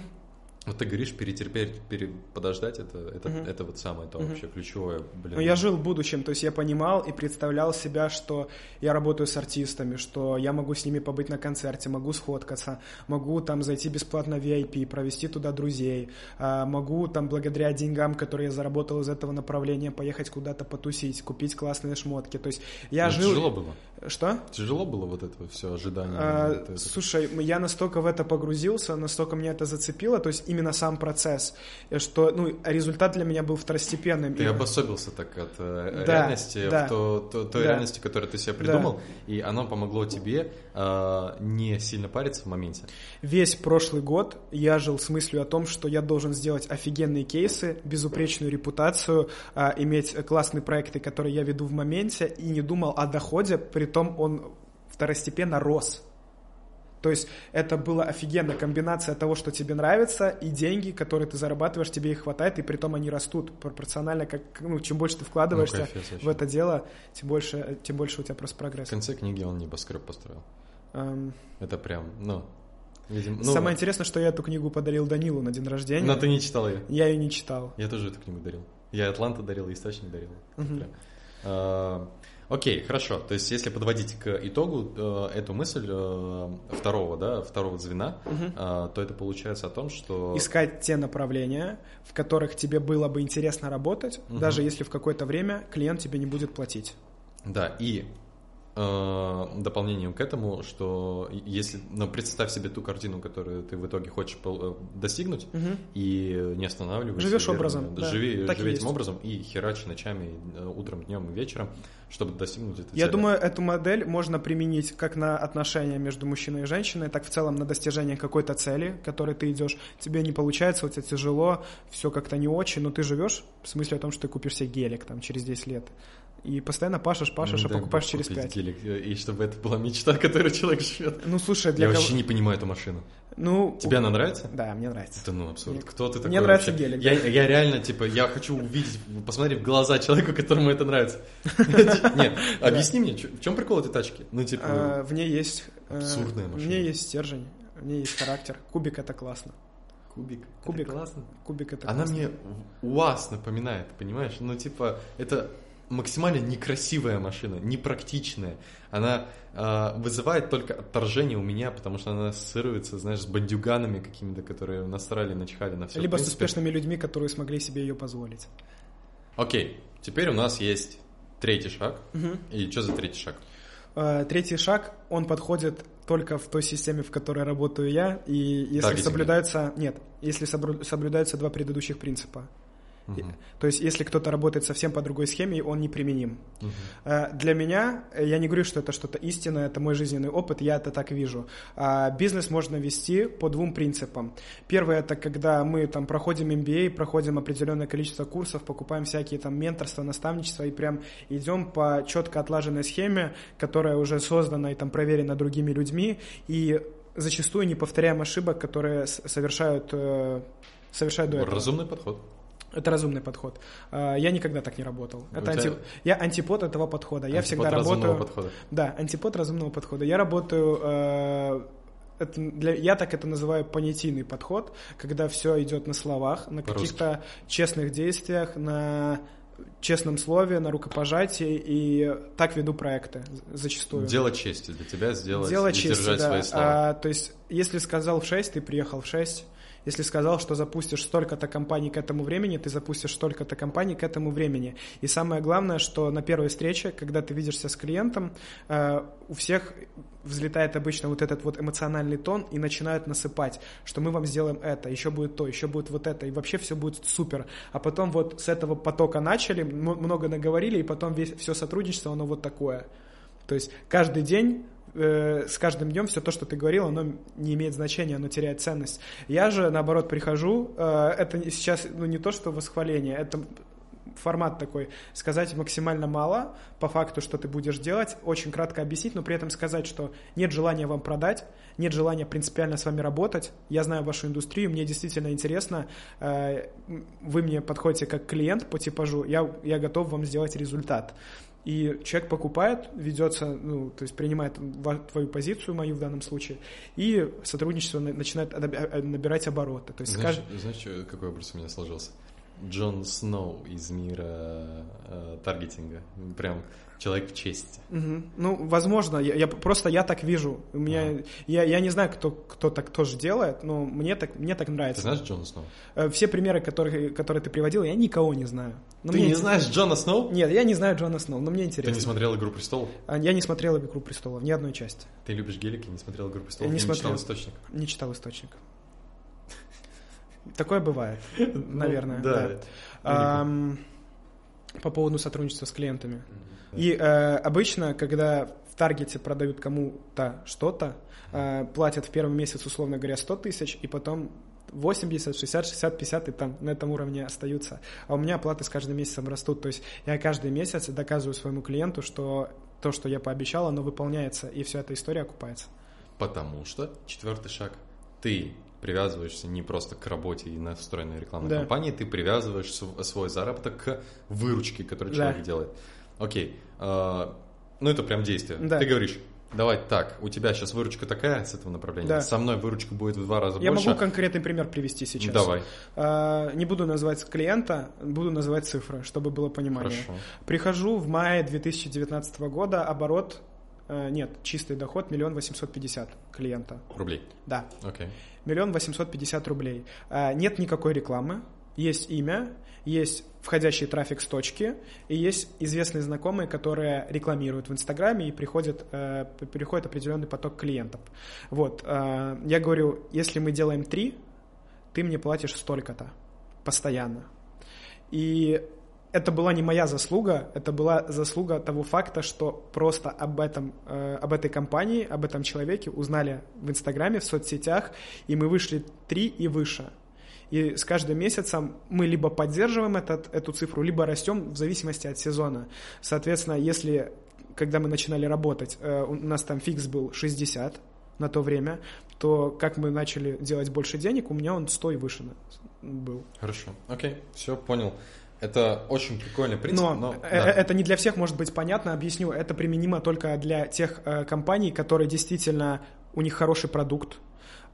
Вот ты говоришь, перетерпеть, пере, подождать, это, это, угу. это вот самое то угу. вообще ключевое. Блин. Ну, я жил в будущем, то есть я понимал и представлял себя, что я работаю с артистами, что я могу с ними побыть на концерте, могу сфоткаться, могу там зайти бесплатно в VIP, провести туда друзей, а, могу там благодаря деньгам, которые я заработал из этого направления, поехать куда-то потусить, купить классные шмотки. То есть я ну, жил... Тяжело было? Что? Тяжело было вот это все ожидание? А, это, это... Слушай, я настолько в это погрузился, настолько меня это зацепило, то есть именно сам процесс, что ну, результат для меня был второстепенным. Ты и... обособился так от э, да, реальности, да, в то, то, той да. реальности, которую ты себе придумал, да. и оно помогло тебе э, не сильно париться в моменте. Весь прошлый год я жил с мыслью о том, что я должен сделать офигенные кейсы, безупречную репутацию, э, иметь классные проекты, которые я веду в моменте, и не думал о доходе, при том он второстепенно рос. То есть это была офигенная комбинация того, что тебе нравится, и деньги, которые ты зарабатываешь, тебе их хватает, и при том они растут пропорционально, как, ну, чем больше ты вкладываешься ну, кайфец, в это дело, тем больше, тем больше у тебя просто прогресс. В конце книги он небоскреб построил. Um... Это прям, ну, Видимо, ну, Самое интересное, что я эту книгу подарил Данилу на день рождения. Но ты не читал ее? Я ее не читал. Я тоже эту книгу дарил. Я Атланта дарил, Источник дарил. Угу. Прям. А, Окей, хорошо. То есть, если подводить к итогу э, эту мысль э, второго, да, второго звена, угу. то это получается о том, что... Искать те направления, в которых тебе было бы интересно работать, угу. даже если в какое-то время клиент тебе не будет платить. Да, и дополнением к этому, что если, ну, представь себе ту картину, которую ты в итоге хочешь э, достигнуть, угу. и не останавливайся. Живешь верно, образом. Да, живи, так живи этим образом и херачи ночами, э, утром, днем и вечером, чтобы достигнуть этой Я думаю, эту модель можно применить как на отношения между мужчиной и женщиной, так в целом на достижение какой-то цели, к которой ты идешь. Тебе не получается, у тебя тяжело, все как-то не очень, но ты живешь в смысле о том, что ты купишь себе гелик там через 10 лет и постоянно пашешь, пашешь, а да, а покупаешь через пять. Гелик, и чтобы это была мечта, которой человек живет. Ну, слушай, для Я кого... вообще не понимаю эту машину. Ну, Тебе она нравится? Да, мне нравится. Это ну абсурд. Мне... Кто ты такой? Мне нравится вообще? гелик. Я, я реально, типа, я хочу увидеть, посмотреть в глаза человеку, которому это нравится. Нет, объясни мне, в чем прикол этой тачки? Ну, типа... А, в ней есть... Э, Абсурдная машина. В ней есть стержень, в ней есть характер. Кубик — это классно. Кубик. Кубик. Это классно. Кубик это Она мне УАЗ напоминает, понимаешь? Ну, типа, это максимально некрасивая машина, непрактичная. Она э, вызывает только отторжение у меня, потому что она ассоциируется, знаешь, с бандюганами какими-то, которые насрали, начхали на все. Либо с успешными людьми, которые смогли себе ее позволить. Окей, теперь у нас есть третий шаг. Угу. И что за третий шаг? Э, третий шаг, он подходит только в той системе, в которой работаю я, и если Таргетинг. соблюдается... Нет, если соблюдаются два предыдущих принципа. Угу. То есть, если кто-то работает совсем по другой схеме, он неприменим. Угу. Для меня, э, я не говорю, что это что-то истинное, это мой жизненный опыт, я это так вижу. А, бизнес можно вести по двум принципам. Первое, это когда мы там проходим MBA, проходим определенное количество курсов, покупаем всякие там менторства, наставничества и прям идем по четко отлаженной схеме, которая уже создана и там проверена другими людьми, и зачастую не повторяем ошибок, которые совершают, э, совершают до этого. Разумный подход. Это разумный подход. А, я никогда так не работал. Это анти... Я антипод этого подхода. Антипод я всегда работаю. Подхода. Да, антипод разумного подхода. Я работаю. Э, это для... Я так это называю понятийный подход, когда все идет на словах, на каких-то честных действиях, на честном слове, на рукопожатии, и так веду проекты зачастую. Дело чести для тебя сделать Дело чести, держать да. свои слова. А, то есть, если сказал в 6, ты приехал в 6, если сказал, что запустишь столько-то компаний к этому времени, ты запустишь столько-то компаний к этому времени. И самое главное, что на первой встрече, когда ты видишься с клиентом, э, у всех взлетает обычно вот этот вот эмоциональный тон и начинают насыпать, что мы вам сделаем это, еще будет то, еще будет вот это, и вообще все будет супер. А потом вот с этого потока начали, много наговорили, и потом весь, все сотрудничество, оно вот такое. То есть каждый день э, с каждым днем все то, что ты говорил, оно не имеет значения, оно теряет ценность. Я же, наоборот, прихожу, э, это сейчас ну, не то, что восхваление, это формат такой, сказать максимально мало по факту, что ты будешь делать, очень кратко объяснить, но при этом сказать, что нет желания вам продать, нет желания принципиально с вами работать, я знаю вашу индустрию, мне действительно интересно, э, вы мне подходите как клиент по типажу, я, я готов вам сделать результат. И человек покупает, ведется, ну, то есть принимает твою позицию, мою в данном случае, и сотрудничество начинает э, набирать обороты. То есть знаешь, скаж... знаешь, какой образ у меня сложился? Джон Сноу из мира э, таргетинга. Прям человек в чести. Угу. Ну, возможно, я, я просто я так вижу. У меня, ага. я, я не знаю, кто, кто так тоже делает, но мне так, мне так нравится. Ты знаешь Джона Сноу? Э, все примеры, которые, которые ты приводил, я никого не знаю. Но ты не интересно... знаешь Джона Сноу? Нет, я не знаю Джона Сноу, но мне интересно. Ты не смотрел «Игру престолов»? А, я не смотрел «Игру престолов», ни одной части. Ты любишь гелики, не смотрел «Игру престолов», я не, не смотрел, читал «Источник»? Не читал «Источник». Такое бывает, ну, наверное. да. да. По поводу сотрудничества с клиентами. И э, обычно, когда в таргете продают кому-то что-то, э, платят в первый месяц, условно говоря, 100 тысяч, и потом 80, 60, 60, 50 и там на этом уровне остаются. А у меня оплаты с каждым месяцем растут. То есть я каждый месяц доказываю своему клиенту, что то, что я пообещал, оно выполняется, и вся эта история окупается. Потому что четвертый шаг. Ты привязываешься не просто к работе и настроенной рекламной да. кампании, ты привязываешь свой заработок к выручке, которую человек да. делает. Окей, э, ну это прям действие. Да. Ты говоришь, давай так, у тебя сейчас выручка такая с этого направления, да. со мной выручка будет в два раза Я больше. Я могу конкретный пример привести сейчас. Давай. А, не буду называть клиента, буду называть цифры, чтобы было понимание. Хорошо. Прихожу в мае 2019 года, оборот Э, нет, чистый доход миллион восемьсот пятьдесят клиента. Рублей? Да. Окей. Миллион восемьсот пятьдесят рублей. Э, нет никакой рекламы, есть имя, есть входящий трафик с точки, и есть известные знакомые, которые рекламируют в Инстаграме, и приходит, э, приходит определенный поток клиентов. Вот, я говорю, если мы делаем три, ты мне платишь столько-то постоянно. И это была не моя заслуга, это была заслуга того факта, что просто об этом, э, об этой компании, об этом человеке узнали в Инстаграме, в соцсетях, и мы вышли три и выше. И с каждым месяцем мы либо поддерживаем этот, эту цифру, либо растем в зависимости от сезона. Соответственно, если, когда мы начинали работать, э, у нас там фикс был 60 на то время, то как мы начали делать больше денег, у меня он 100 и выше был. Хорошо, окей, все, понял. Это очень прикольный принцип, но, но да. это не для всех может быть понятно, объясню. Это применимо только для тех э, компаний, которые действительно у них хороший продукт,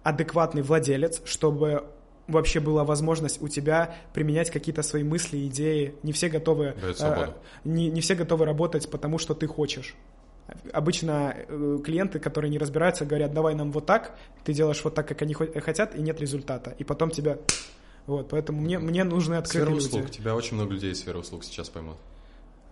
адекватный владелец, чтобы вообще была возможность у тебя применять какие-то свои мысли, идеи. Не все готовы, э, не, не все готовы работать, потому что ты хочешь. Обычно э, клиенты, которые не разбираются, говорят, давай нам вот так, ты делаешь вот так, как они хотят, и нет результата. И потом тебя вот, поэтому мне, мне нужны открытые сфера услуг. люди. Тебя очень много людей из сферы услуг сейчас поймут.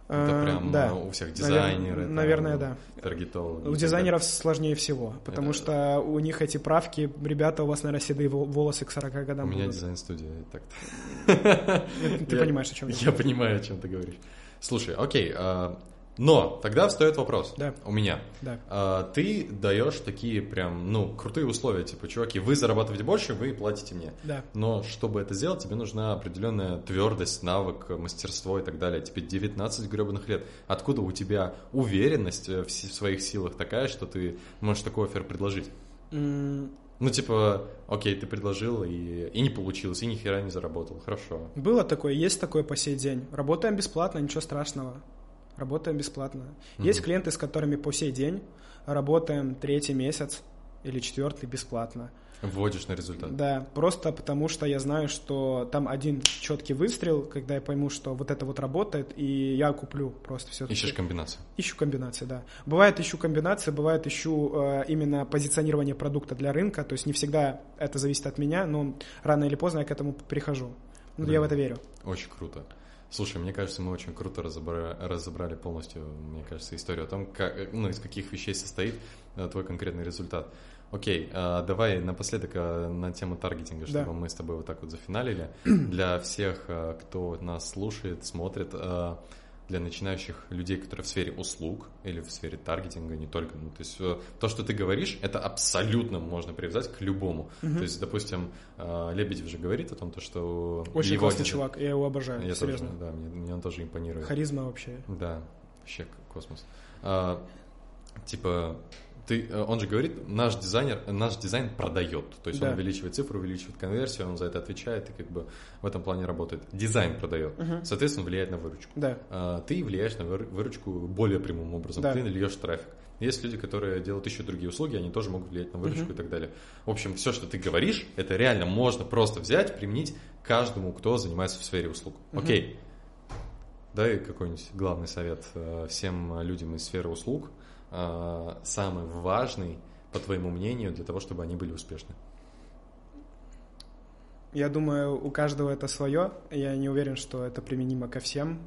А, Это прям да. у всех дизайнеры, наверное, там, да. таргетологи. У дизайнеров сложнее всего, потому Это... что у них эти правки, ребята, у вас, наверное, седые волосы к 40 годам У меня дизайн-студия, так-то. Ты понимаешь, о чем я Я понимаю, о чем ты говоришь. Слушай, окей, а, но тогда встает вопрос да. у меня. Да. А, ты даешь такие прям, ну, крутые условия, типа, чуваки, вы зарабатываете больше, вы платите мне. Да. Но чтобы это сделать, тебе нужна определенная твердость, навык, мастерство и так далее. Тебе 19 гребаных лет. Откуда у тебя уверенность в своих силах такая, что ты можешь такой офер предложить? Mm. Ну, типа, окей, ты предложил, и, и не получилось, и ни хера не заработал. Хорошо. Было такое, есть такое по сей день. Работаем бесплатно, ничего страшного. Работаем бесплатно. Mm-hmm. Есть клиенты, с которыми по сей день работаем третий месяц или четвертый бесплатно. Вводишь на результат. Да, просто потому что я знаю, что там один четкий выстрел, когда я пойму, что вот это вот работает, и я куплю просто все. Ищешь комбинацию. Ищу комбинации, да. Бывает ищу комбинации, бывает ищу э, именно позиционирование продукта для рынка, то есть не всегда это зависит от меня, но рано или поздно я к этому прихожу. Ну, я в это верю. Очень круто. Слушай, мне кажется, мы очень круто разобрали, разобрали полностью, мне кажется, историю о том, как, ну, из каких вещей состоит э, твой конкретный результат. Окей, а, давай напоследок а, на тему таргетинга, чтобы да. мы с тобой вот так вот зафиналили. Для всех, а, кто нас слушает, смотрит, для начинающих людей, которые в сфере услуг или в сфере таргетинга, не только. Ну, то есть э, то, что ты говоришь, это абсолютно можно привязать к любому. Мгм. То есть, допустим, э, Лебедев же говорит о том, то, что Очень его классный чувак, я его обожаю, Я серьезно. тоже, да, мне, мне он тоже импонирует. Харизма вообще. Да, вообще космос. А, типа, ты, э, он же говорит, наш дизайнер, наш дизайн продает. То есть Да. он увеличивает цифру, увеличивает конверсию, он за это отвечает и как бы в этом плане работает. Дизайн продает. Мгм. Соответственно, влияет на выручку. Да. А, ты влияешь на выр- выручку более прямым образом. Да. Ты льешь трафик. Есть люди, которые делают еще другие услуги, они тоже могут влиять на выручку Мгм. и так далее. В общем, все, что ты говоришь, это реально можно просто взять, применить каждому, кто занимается в сфере услуг. Мгм. Окей. Дай какой-нибудь главный совет э, всем людям из сферы услуг, самый важный, по твоему мнению, для того, чтобы они были успешны. Я думаю, у каждого это свое. Я не уверен, что это применимо ко всем.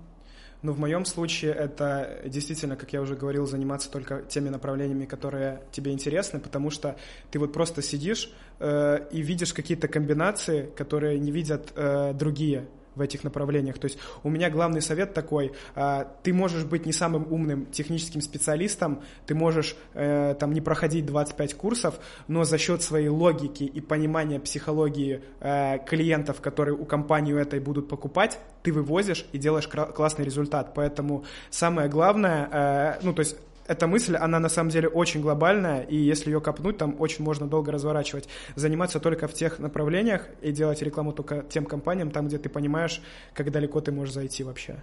Но в моем случае это действительно, как я уже говорил, заниматься только теми направлениями, которые тебе интересны, потому что ты вот просто сидишь э, и видишь какие-то комбинации, которые не видят э, другие в этих направлениях. То есть у меня главный совет такой, а, ты можешь быть не самым умным техническим специалистом, ты можешь э, там не проходить 25 курсов, но за счет своей логики и понимания психологии э, клиентов, которые у компании этой будут покупать, ты вывозишь и делаешь классный результат. Поэтому самое главное, э, ну то есть эта мысль, она на самом деле очень глобальная, и если ее копнуть, там очень можно долго разворачивать. Заниматься только в тех направлениях и делать рекламу только тем компаниям, там, где ты понимаешь, как далеко ты можешь зайти вообще.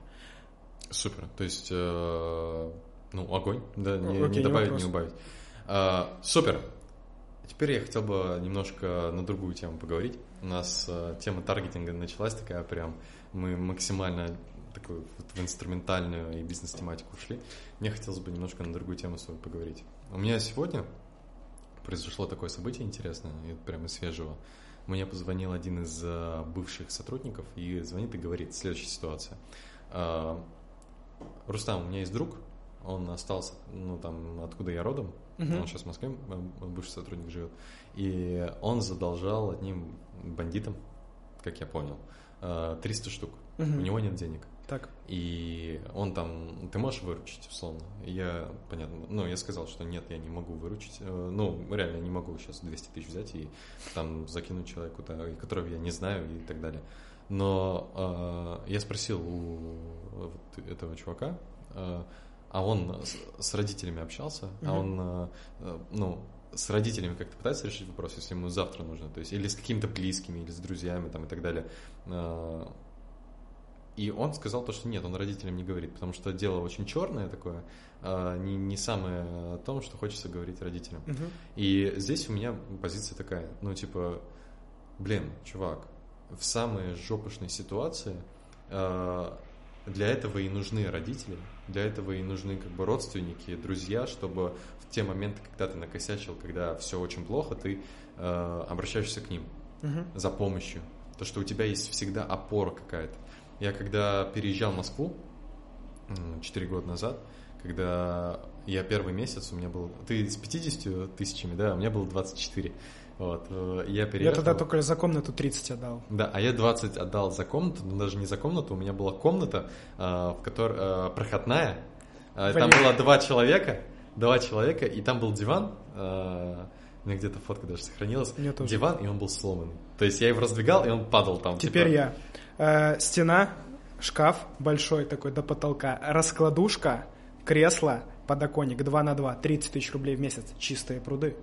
Супер. То есть, э, ну, огонь, да, не, Окей, не не добавить, вопрос. не убавить. А, супер. Теперь я хотел бы немножко на другую тему поговорить. У нас э, тема таргетинга началась такая прям, мы максимально такую вот в инструментальную и бизнес-тематику ушли. Мне хотелось бы немножко на другую тему с тобой поговорить. У меня сегодня произошло такое событие интересное, и прямо свежего. Мне позвонил один из э, бывших сотрудников и звонит и говорит, следующая ситуация. А, Рустам, у меня есть друг, он остался, ну, там, откуда я родом, Мгм. он сейчас в Москве, э, бывший сотрудник живет, и он задолжал одним бандитам, как я понял, э, 300 штук. Мгм. У него нет денег. Так. И он там, ты можешь выручить, условно? Я, понятно, ну, я сказал, что нет, я не могу выручить. Э, Ну, реально не могу сейчас 200 тысяч взять и там закинуть человеку, которого я не знаю и так далее. Но э, я спросил у вот этого чувака, э, а он с, с родителями общался, а Мгм. он, э, э, ну, с родителями как-то пытается решить вопрос, если ему завтра нужно, то есть или с какими-то близкими, или с друзьями там и так далее. Э, и он сказал то, что нет, он родителям не говорит, потому что дело очень черное такое, а, не, не самое о том, что хочется говорить родителям. Мгм. И здесь у меня позиция такая, ну типа, блин, чувак, в самой жопошной ситуации а, для этого и нужны родители, для этого и нужны как бы родственники, друзья, чтобы в те моменты, когда ты накосячил, когда все очень плохо, ты а, обращаешься к ним Мгм. за помощью. То, что у тебя есть всегда опора какая-то. Я когда переезжал в Москву 4 года назад, когда я первый месяц, у меня был... Ты с 50 тысячами, да, у меня было 24. Вот, э, я Я переехал... тогда только за комнату 30 отдал. Да, а я 20 отдал за комнату, но даже не за комнату, у меня была комната, э, в которой э, проходная, Э, там было два человека, два человека, и там был диван, у меня где-то фотка даже сохранилась, диван, и он был сломанный. То есть я его раздвигал, и он падал там. Теперь типа. я. Э, стена, шкаф большой такой до потолка, раскладушка, кресло, подоконник 2 на 2, 30 тысяч рублей в месяц. Чистые пруды.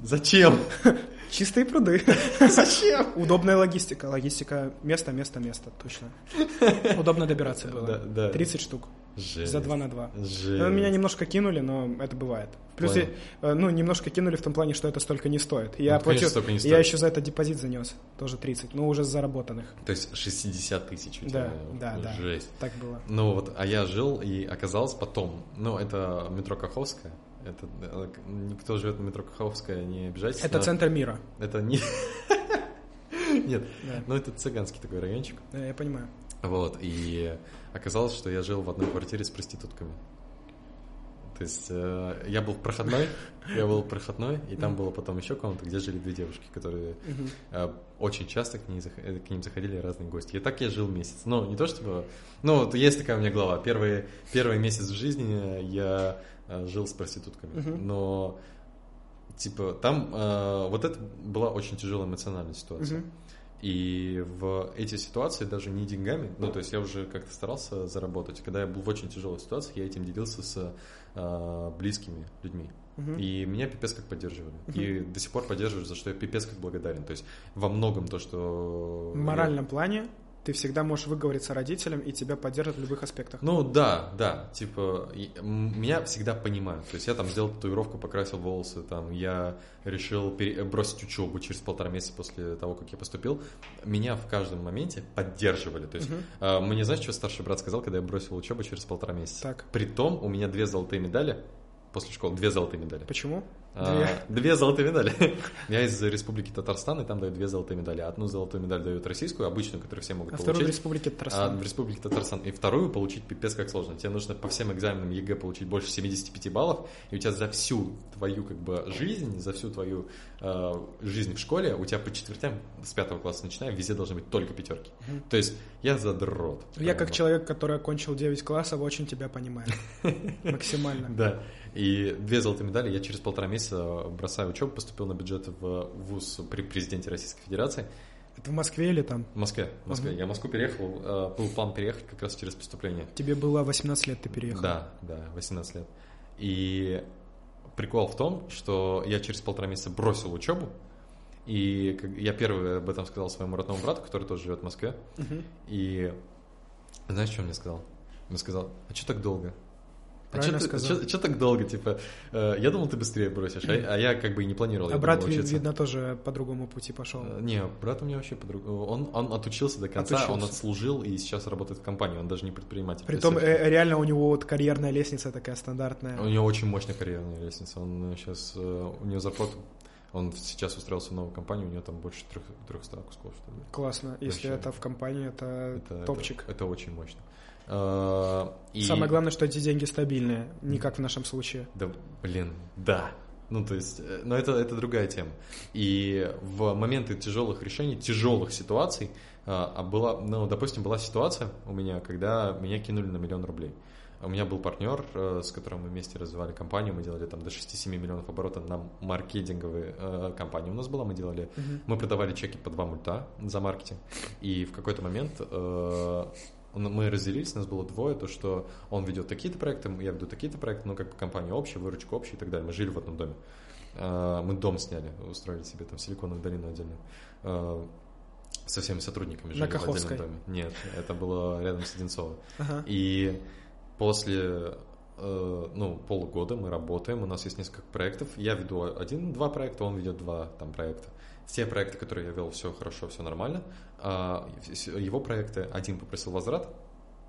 Зачем? Чистые пруды. Зачем? Удобная логистика. Логистика место, место, место. Точно. Удобно добираться было. Да, да. 30 штук. Жесть. За 2 на 2. Жесть. Ну, Меня немножко кинули, но это бывает. Плюс, Понял. я- э, ну, немножко кинули в том плане, что это столько не стоит. Я Ну, конечно, оплатил, столько не я стоит. еще за это депозит занес, тоже 30, но уже с заработанных. То есть 60 тысяч у Да, тебя. да, да. Жесть. Так было. Ну вот, а я жил и оказалось потом, ну это метро Каховская, это э, никто живет на метро Каховская, не обижайтесь. Это но центр мира. Это не... Нет, Да. ну это цыганский такой райончик. Да, я понимаю. Вот, и оказалось, что я жил в одной квартире с проститутками. То есть э, я был в проходной, я был в проходной, и там была потом еще комната, где жили две девушки, которые э, очень часто к, ней, зах- к ним заходили разные гости. И так я жил месяц. Ну, не то чтобы... Ну, вот есть такая у меня глава. Первый, первый месяц в жизни я э, жил с проститутками. Но, типа, там э, вот это была очень тяжелая эмоциональная ситуация. И в эти ситуации даже не деньгами, ну, то есть я уже как-то старался заработать. Когда я был в очень тяжелой ситуации, я этим делился с э, близкими людьми. Мгм. И меня пипец как поддерживали. И до сих пор поддерживают, за что я пипец как благодарен. То есть во многом то, что... В моральном плане ты всегда можешь выговориться родителям, и тебя поддержат в любых аспектах. Ну да, да, типа меня всегда понимают. То есть я там сделал татуировку, покрасил волосы, там я решил пере- бросить учебу через полтора месяца после того, как я поступил. Меня в каждом моменте поддерживали. То есть Мгм. э, мне знаешь, что старший брат сказал, когда я бросил учебу через полтора месяца? Так. Притом у меня две золотые медали после школы, две золотые медали. Почему? А, Две. Две золотые медали. Я из Республики Татарстан, и там дают две золотые медали. Одну золотую медаль дают российскую, обычную, которую все могут А вторую в получить. Республике А Татарстан. в Республике Татарстан. И вторую получить пипец как сложно. Тебе нужно по всем экзаменам ЕГЭ получить больше 75 баллов, и у тебя за всю твою как бы жизнь, за всю твою э, жизнь в школе, у тебя по четвертям с пятого класса начиная, везде должны быть только пятерки. То есть я задрот. Я как человек, который окончил 9 классов, очень тебя понимаю. Максимально. Да. И две золотые медали я через полтора месяца бросаю учебу, поступил на бюджет в ВУЗ при президенте Российской Федерации. Это в Москве или там? В Москве. В Москве. Я в Москву переехал, э, был план переехать как раз через поступление. Тебе было 18 лет, ты переехал. Да, да, 18 лет. И прикол в том, что я через полтора месяца бросил учебу, и я первый об этом сказал своему родному брату, который тоже живет в Москве. Мгм. И знаешь, что он мне сказал? Он сказал, а что так долго? А что так долго? Типа, э, я думал, ты быстрее бросишь, а, а я как бы и не планировал. А брат, думал видно, тоже по другому пути пошел. Э, Не, брат у меня вообще по-другому. Он, он отучился до конца, он Отучился. отслужил и сейчас работает в компании, он даже не предприниматель. Притом э, реально у него вот карьерная лестница такая стандартная. У него очень мощная карьерная лестница. Он сейчас, у него зарплата, он сейчас устроился в новую компанию, у него там больше трех, 300 кусков, что ли. Классно. Если Вообще. это в компании, это, Это, топчик. Это, это очень мощно. Э, и- Самое главное, что эти деньги стабильные, не как в нашем случае. Да, блин, да. Ну, то есть, э, но это, это другая тема. И в моменты тяжелых решений, тяжелых ситуаций, а а была, ну, допустим, была ситуация у меня, когда меня кинули на миллион рублей. У меня был партнер, э, с которым мы вместе развивали компанию, мы делали там до 6-7 миллионов оборота на маркетинговые э, компании у нас была, мы делали, мы продавали чеки по 2 мульта за маркетинг, и в какой-то момент э, мы разделились, нас было двое, то, что он ведет такие-то проекты, я веду такие-то проекты, ну, как бы компания общая, выручка общая и так далее. Мы жили в одном доме. Э, Мы дом сняли, устроили себе там силиконовую долину отдельную. Э, Со всеми сотрудниками жили в Каховской? отдельном доме. Нет, это было рядом с Одинцово. Ага. И после э, ну, полугода мы работаем, у нас есть несколько проектов. Я веду один-два проекта, он ведет два там проекта. Все проекты, которые я вел, все хорошо, все нормально. А его проекты, один попросил возврат,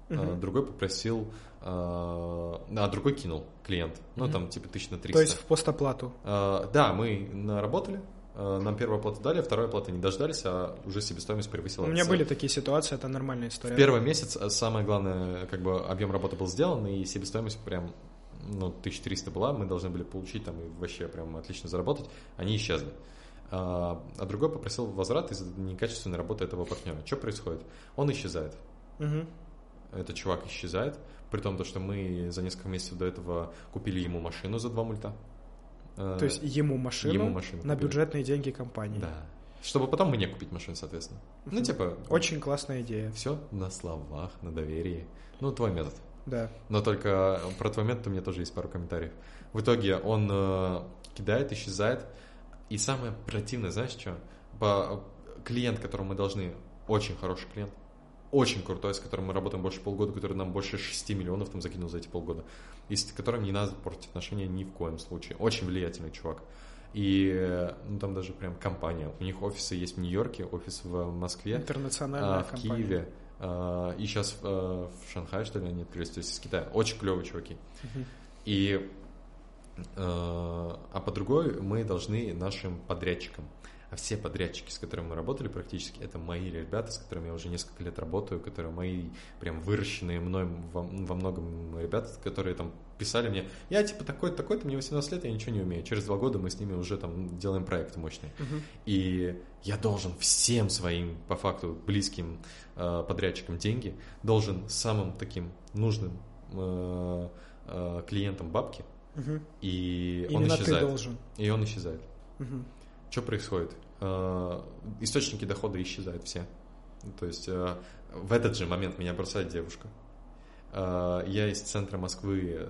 Мгм. другой попросил, а а другой кинул клиент. Ну, Мгм. там типа тысяч на 300. То есть в постоплату. Да, мы наработали, нам первую оплату дали, второй оплаты не дождались, а уже себестоимость превысила. У меня цену. были такие ситуации, это нормальная история. В первый месяц а, самое главное, как бы объем работы был сделан, и себестоимость прям ну, 1300 была, мы должны были получить там и вообще прям отлично заработать, они исчезли. А, а другой попросил возврат из-за некачественной работы этого партнера. Что происходит? Он исчезает. Мгм. Этот чувак исчезает, при том, то, что мы за несколько месяцев до этого купили ему машину за два мульта. А, То есть ему машину, Ему машину на купили. бюджетные деньги компании. Да. Чтобы потом мне купить машину, соответственно. Ну, типа, Очень классная идея. все на словах, на доверии. Ну, твой метод. Да. Но только про твой метод у меня тоже есть пару комментариев. В итоге он э, кидает, исчезает. И самое противное, знаешь что? По, клиент, которому мы должны, очень хороший клиент, очень крутой, с которым мы работаем больше полгода, который нам больше 6 миллионов там закинул за эти полгода, и с которым не надо портить отношения ни в коем случае. Очень влиятельный чувак. И ну, там даже прям компания. У них офисы есть в Нью-Йорке, офис в Москве, Интернациональная а, в компания. Киеве. а, И сейчас в Шанхае, что ли, они открылись, то есть из Китая. Очень клевые чуваки. Мгм. И, э, а по другой мы должны нашим подрядчикам А все подрядчики, с которыми мы работали практически, это мои ребята, с которыми я уже несколько лет работаю, которые мои прям выращенные мной во, во многом ребята, которые там писали мне, я типа такой-то, такой-то, мне 18 лет, я ничего не умею. Через два года мы с ними уже там делаем проект мощный. Uh-huh. И я должен всем своим, по факту, близким э, подрядчикам деньги, должен самым таким нужным э, э, клиентам бабки, uh-huh. и Именно он исчезает. Ты должен. И он исчезает. Uh-huh. Что происходит? Э, источники дохода исчезают все. То есть э, в этот же момент меня бросает девушка. Э, я из центра Москвы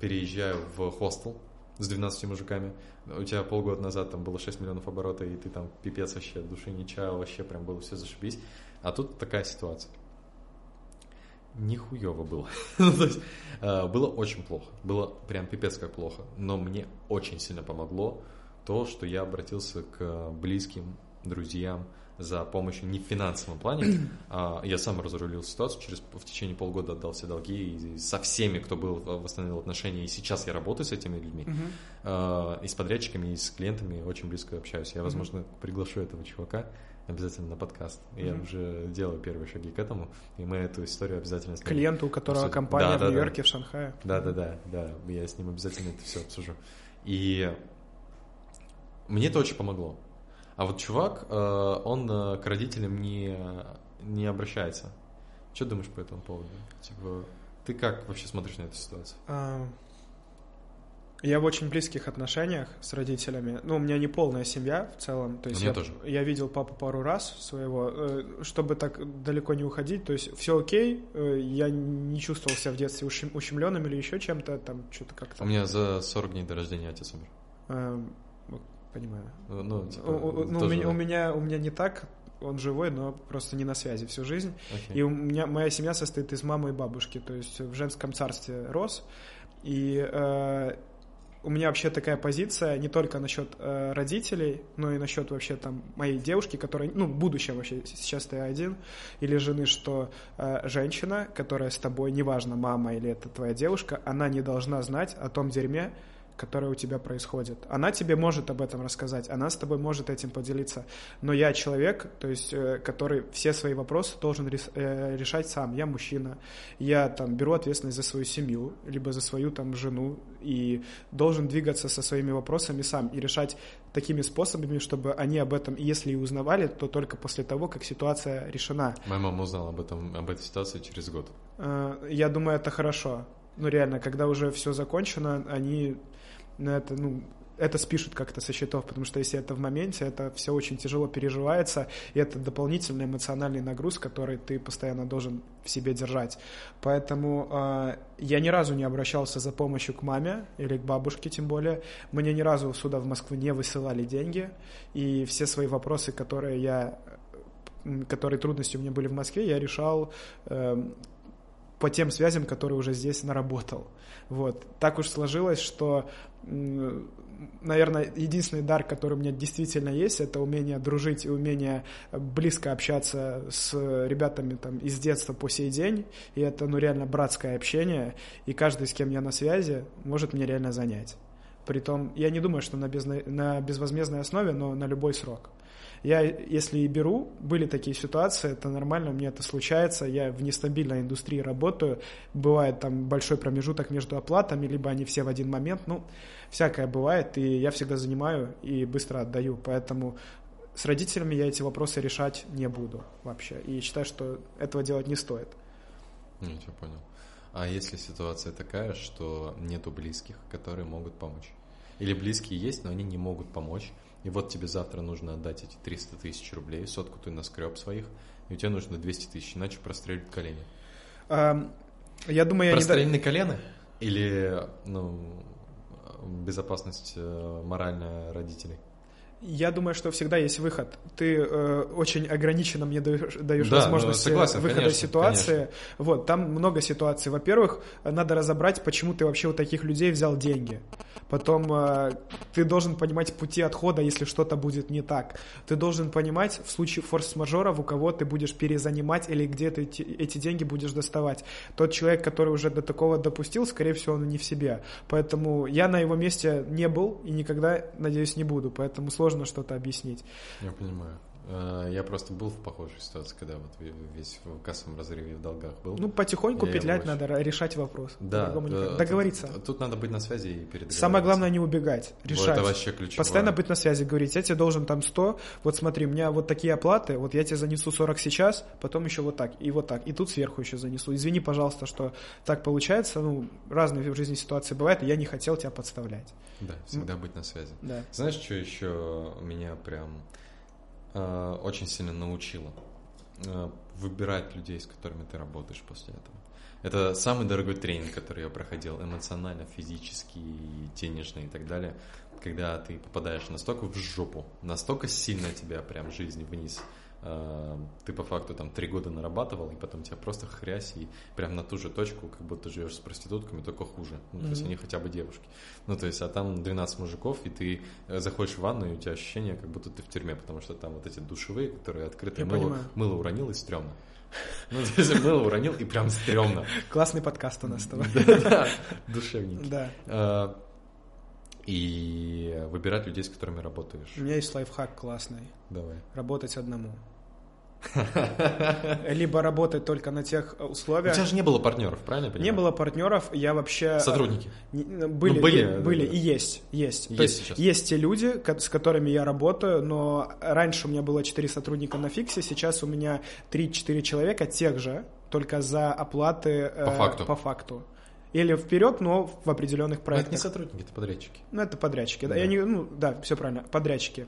переезжаю в хостел с 12 мужиками. У тебя полгода назад там было 6 миллионов оборота, и ты там пипец вообще, души не чаял, вообще прям было все зашибись. А тут такая ситуация. Нихуево было. Ну, то есть, было очень плохо. Было прям пипец как плохо. Но мне очень сильно помогло то, что я обратился к близким, друзьям за помощью не в финансовом плане, а я сам разрулил ситуацию, через, в течение полгода отдал все долги и со всеми, кто был, восстановил отношения, и сейчас я работаю с этими людьми, uh-huh. и с подрядчиками, и с клиентами очень близко общаюсь. Я, возможно, uh-huh. приглашу этого чувака обязательно на подкаст. Я mm-hmm. уже делаю первые шаги к этому, и мы эту историю обязательно... Клиенту, у которого обсудим. компания да, в Нью-Йорке, в Шанхае. Да-да-да, да, я с ним обязательно это все обсужу. И мне это очень помогло. А вот чувак, э, он э, к родителям не, не обращается. Что думаешь по этому поводу? Типа, ты как вообще смотришь на эту ситуацию? А, я в очень близких отношениях с родителями. Ну, у меня не полная семья в целом. То есть я, тоже. я видел папу пару раз своего, э, чтобы так далеко не уходить. То есть все окей, я не чувствовал себя в детстве ущемленным или еще чем-то, там что-то как-то. У меня за 40 дней до рождения отец умер. Понимаю. Ну, ну, типа, у, ну у, меня, у, меня, у меня не так, он живой, но просто не на связи всю жизнь. Okay. И у меня моя семья состоит из мамы и бабушки, то есть в женском царстве рос. И э, у меня вообще такая позиция не только насчет э, родителей, но и насчет вообще там моей девушки, которая, ну, будущее вообще, сейчас ты один, или жены, что э, женщина, которая с тобой, неважно, мама или это твоя девушка, она не должна знать о том дерьме, которое у тебя происходит. Она тебе может об этом рассказать, она с тобой может этим поделиться, но я человек, то есть, э, который все свои вопросы должен э, решать сам. Я мужчина, я там беру ответственность за свою семью, либо за свою там жену, и должен двигаться со своими вопросами сам и решать такими способами, чтобы они об этом, если и узнавали, то только после того, как ситуация решена. Моя мама узнала об этом, об этой ситуации через год. Э, я думаю, это хорошо. Ну, реально, когда уже все закончено, они на это, ну, это спишут как-то со счетов, потому что если это в моменте, это все очень тяжело переживается, и это дополнительный эмоциональный нагруз, который ты постоянно должен в себе держать. Поэтому э, я ни разу не обращался за помощью к маме или к бабушке тем более. Мне ни разу сюда в Москву не высылали деньги, и все свои вопросы, которые я которые трудности у меня были в Москве, я решал э, по тем связям, которые уже здесь наработал. Вот. Так уж сложилось, что, наверное, единственный дар, который у меня действительно есть, это умение дружить и умение близко общаться с ребятами там, из детства по сей день. И это ну, реально братское общение. И каждый, с кем я на связи, может мне реально занять. Притом, я не думаю, что на, безна... на безвозмездной основе, но на любой срок. Я, если и беру, были такие ситуации, это нормально, у меня это случается, я в нестабильной индустрии работаю, бывает там большой промежуток между оплатами, либо они все в один момент, ну, всякое бывает, и я всегда занимаю и быстро отдаю, поэтому с родителями я эти вопросы решать не буду вообще, и считаю, что этого делать не стоит. Я тебя понял. А если ситуация такая, что нету близких, которые могут помочь? Или близкие есть, но они не могут помочь, и вот тебе завтра нужно отдать эти 300 тысяч рублей, сотку ты наскреб своих, и у тебя нужно 200 тысяч, иначе прострелят колени. А, я думаю, я не... колено? Или, ну, безопасность э, моральная родителей? Я думаю, что всегда есть выход. Ты э, очень ограниченно мне даешь, даешь да, возможность ну, согласен, выхода конечно, ситуации. Конечно. Вот, там много ситуаций. Во-первых, надо разобрать, почему ты вообще у таких людей взял деньги. Потом э, ты должен понимать пути отхода, если что-то будет не так. Ты должен понимать в случае форс-мажоров, у кого ты будешь перезанимать или где ты эти, эти деньги будешь доставать. Тот человек, который уже до такого допустил, скорее всего, он не в себе. Поэтому я на его месте не был и никогда, надеюсь, не буду. Поэтому сложно сложно что-то объяснить. Я понимаю. Э, я просто был в похожей ситуации, когда вот весь в кассовом разрыве в долгах был. Ну, потихоньку петлять очень... надо, решать вопрос. Да. да Договориться. Тут, тут надо быть на связи и перед. Самое главное не убегать, решать. Вот это вообще ключевое. Постоянно быть на связи, говорить, я тебе должен там 100, вот смотри, у меня вот такие оплаты, вот я тебе занесу 40 сейчас, потом еще вот так, и вот так, и тут сверху еще занесу. Извини, пожалуйста, что так получается, ну, разные в жизни ситуации бывают, и я не хотел тебя подставлять. Да, всегда быть на связи. Да. Знаешь, что еще меня прям Э, очень сильно научила э, выбирать людей, с которыми ты работаешь после этого. Это самый дорогой тренинг, который я проходил, эмоционально, физически, денежный и так далее, когда ты попадаешь настолько в жопу, настолько сильно тебя прям жизнь вниз ты по факту там три года нарабатывал, и потом тебя просто хрясь, и прям на ту же точку, как будто живешь с проститутками, только хуже. Ну, то есть они хотя бы девушки. Ну, то есть, а там 12 мужиков, и ты э, заходишь в ванну, и у тебя ощущение, как будто ты в тюрьме, потому что там вот эти душевые, которые открыты, мыло, мыло уронил, и стрёмно. Ну, то есть мыло уронил, и прям стрёмно. Классный подкаст у нас с тобой. Да, душевненький. Да. Э, и выбирать людей, с которыми работаешь. У меня есть лайфхак классный. Давай. Работать одному. Либо работать только на тех условиях. У тебя же не было партнеров, правильно я понимаю? Не было партнеров, я вообще... Э, Сотрудники? Были, ну, были, и, были да. и есть, есть. Есть, То есть, сейчас. есть те люди, с которыми я работаю, но раньше у меня было 4 сотрудника на фиксе, сейчас у меня 3-4 человека тех же, только за оплаты по факту. По факту. Или вперед, но в определенных проектах. Но это не сотрудники, это подрядчики. Ну, это подрядчики, да. да. Я не, ну, да, все правильно, подрядчики.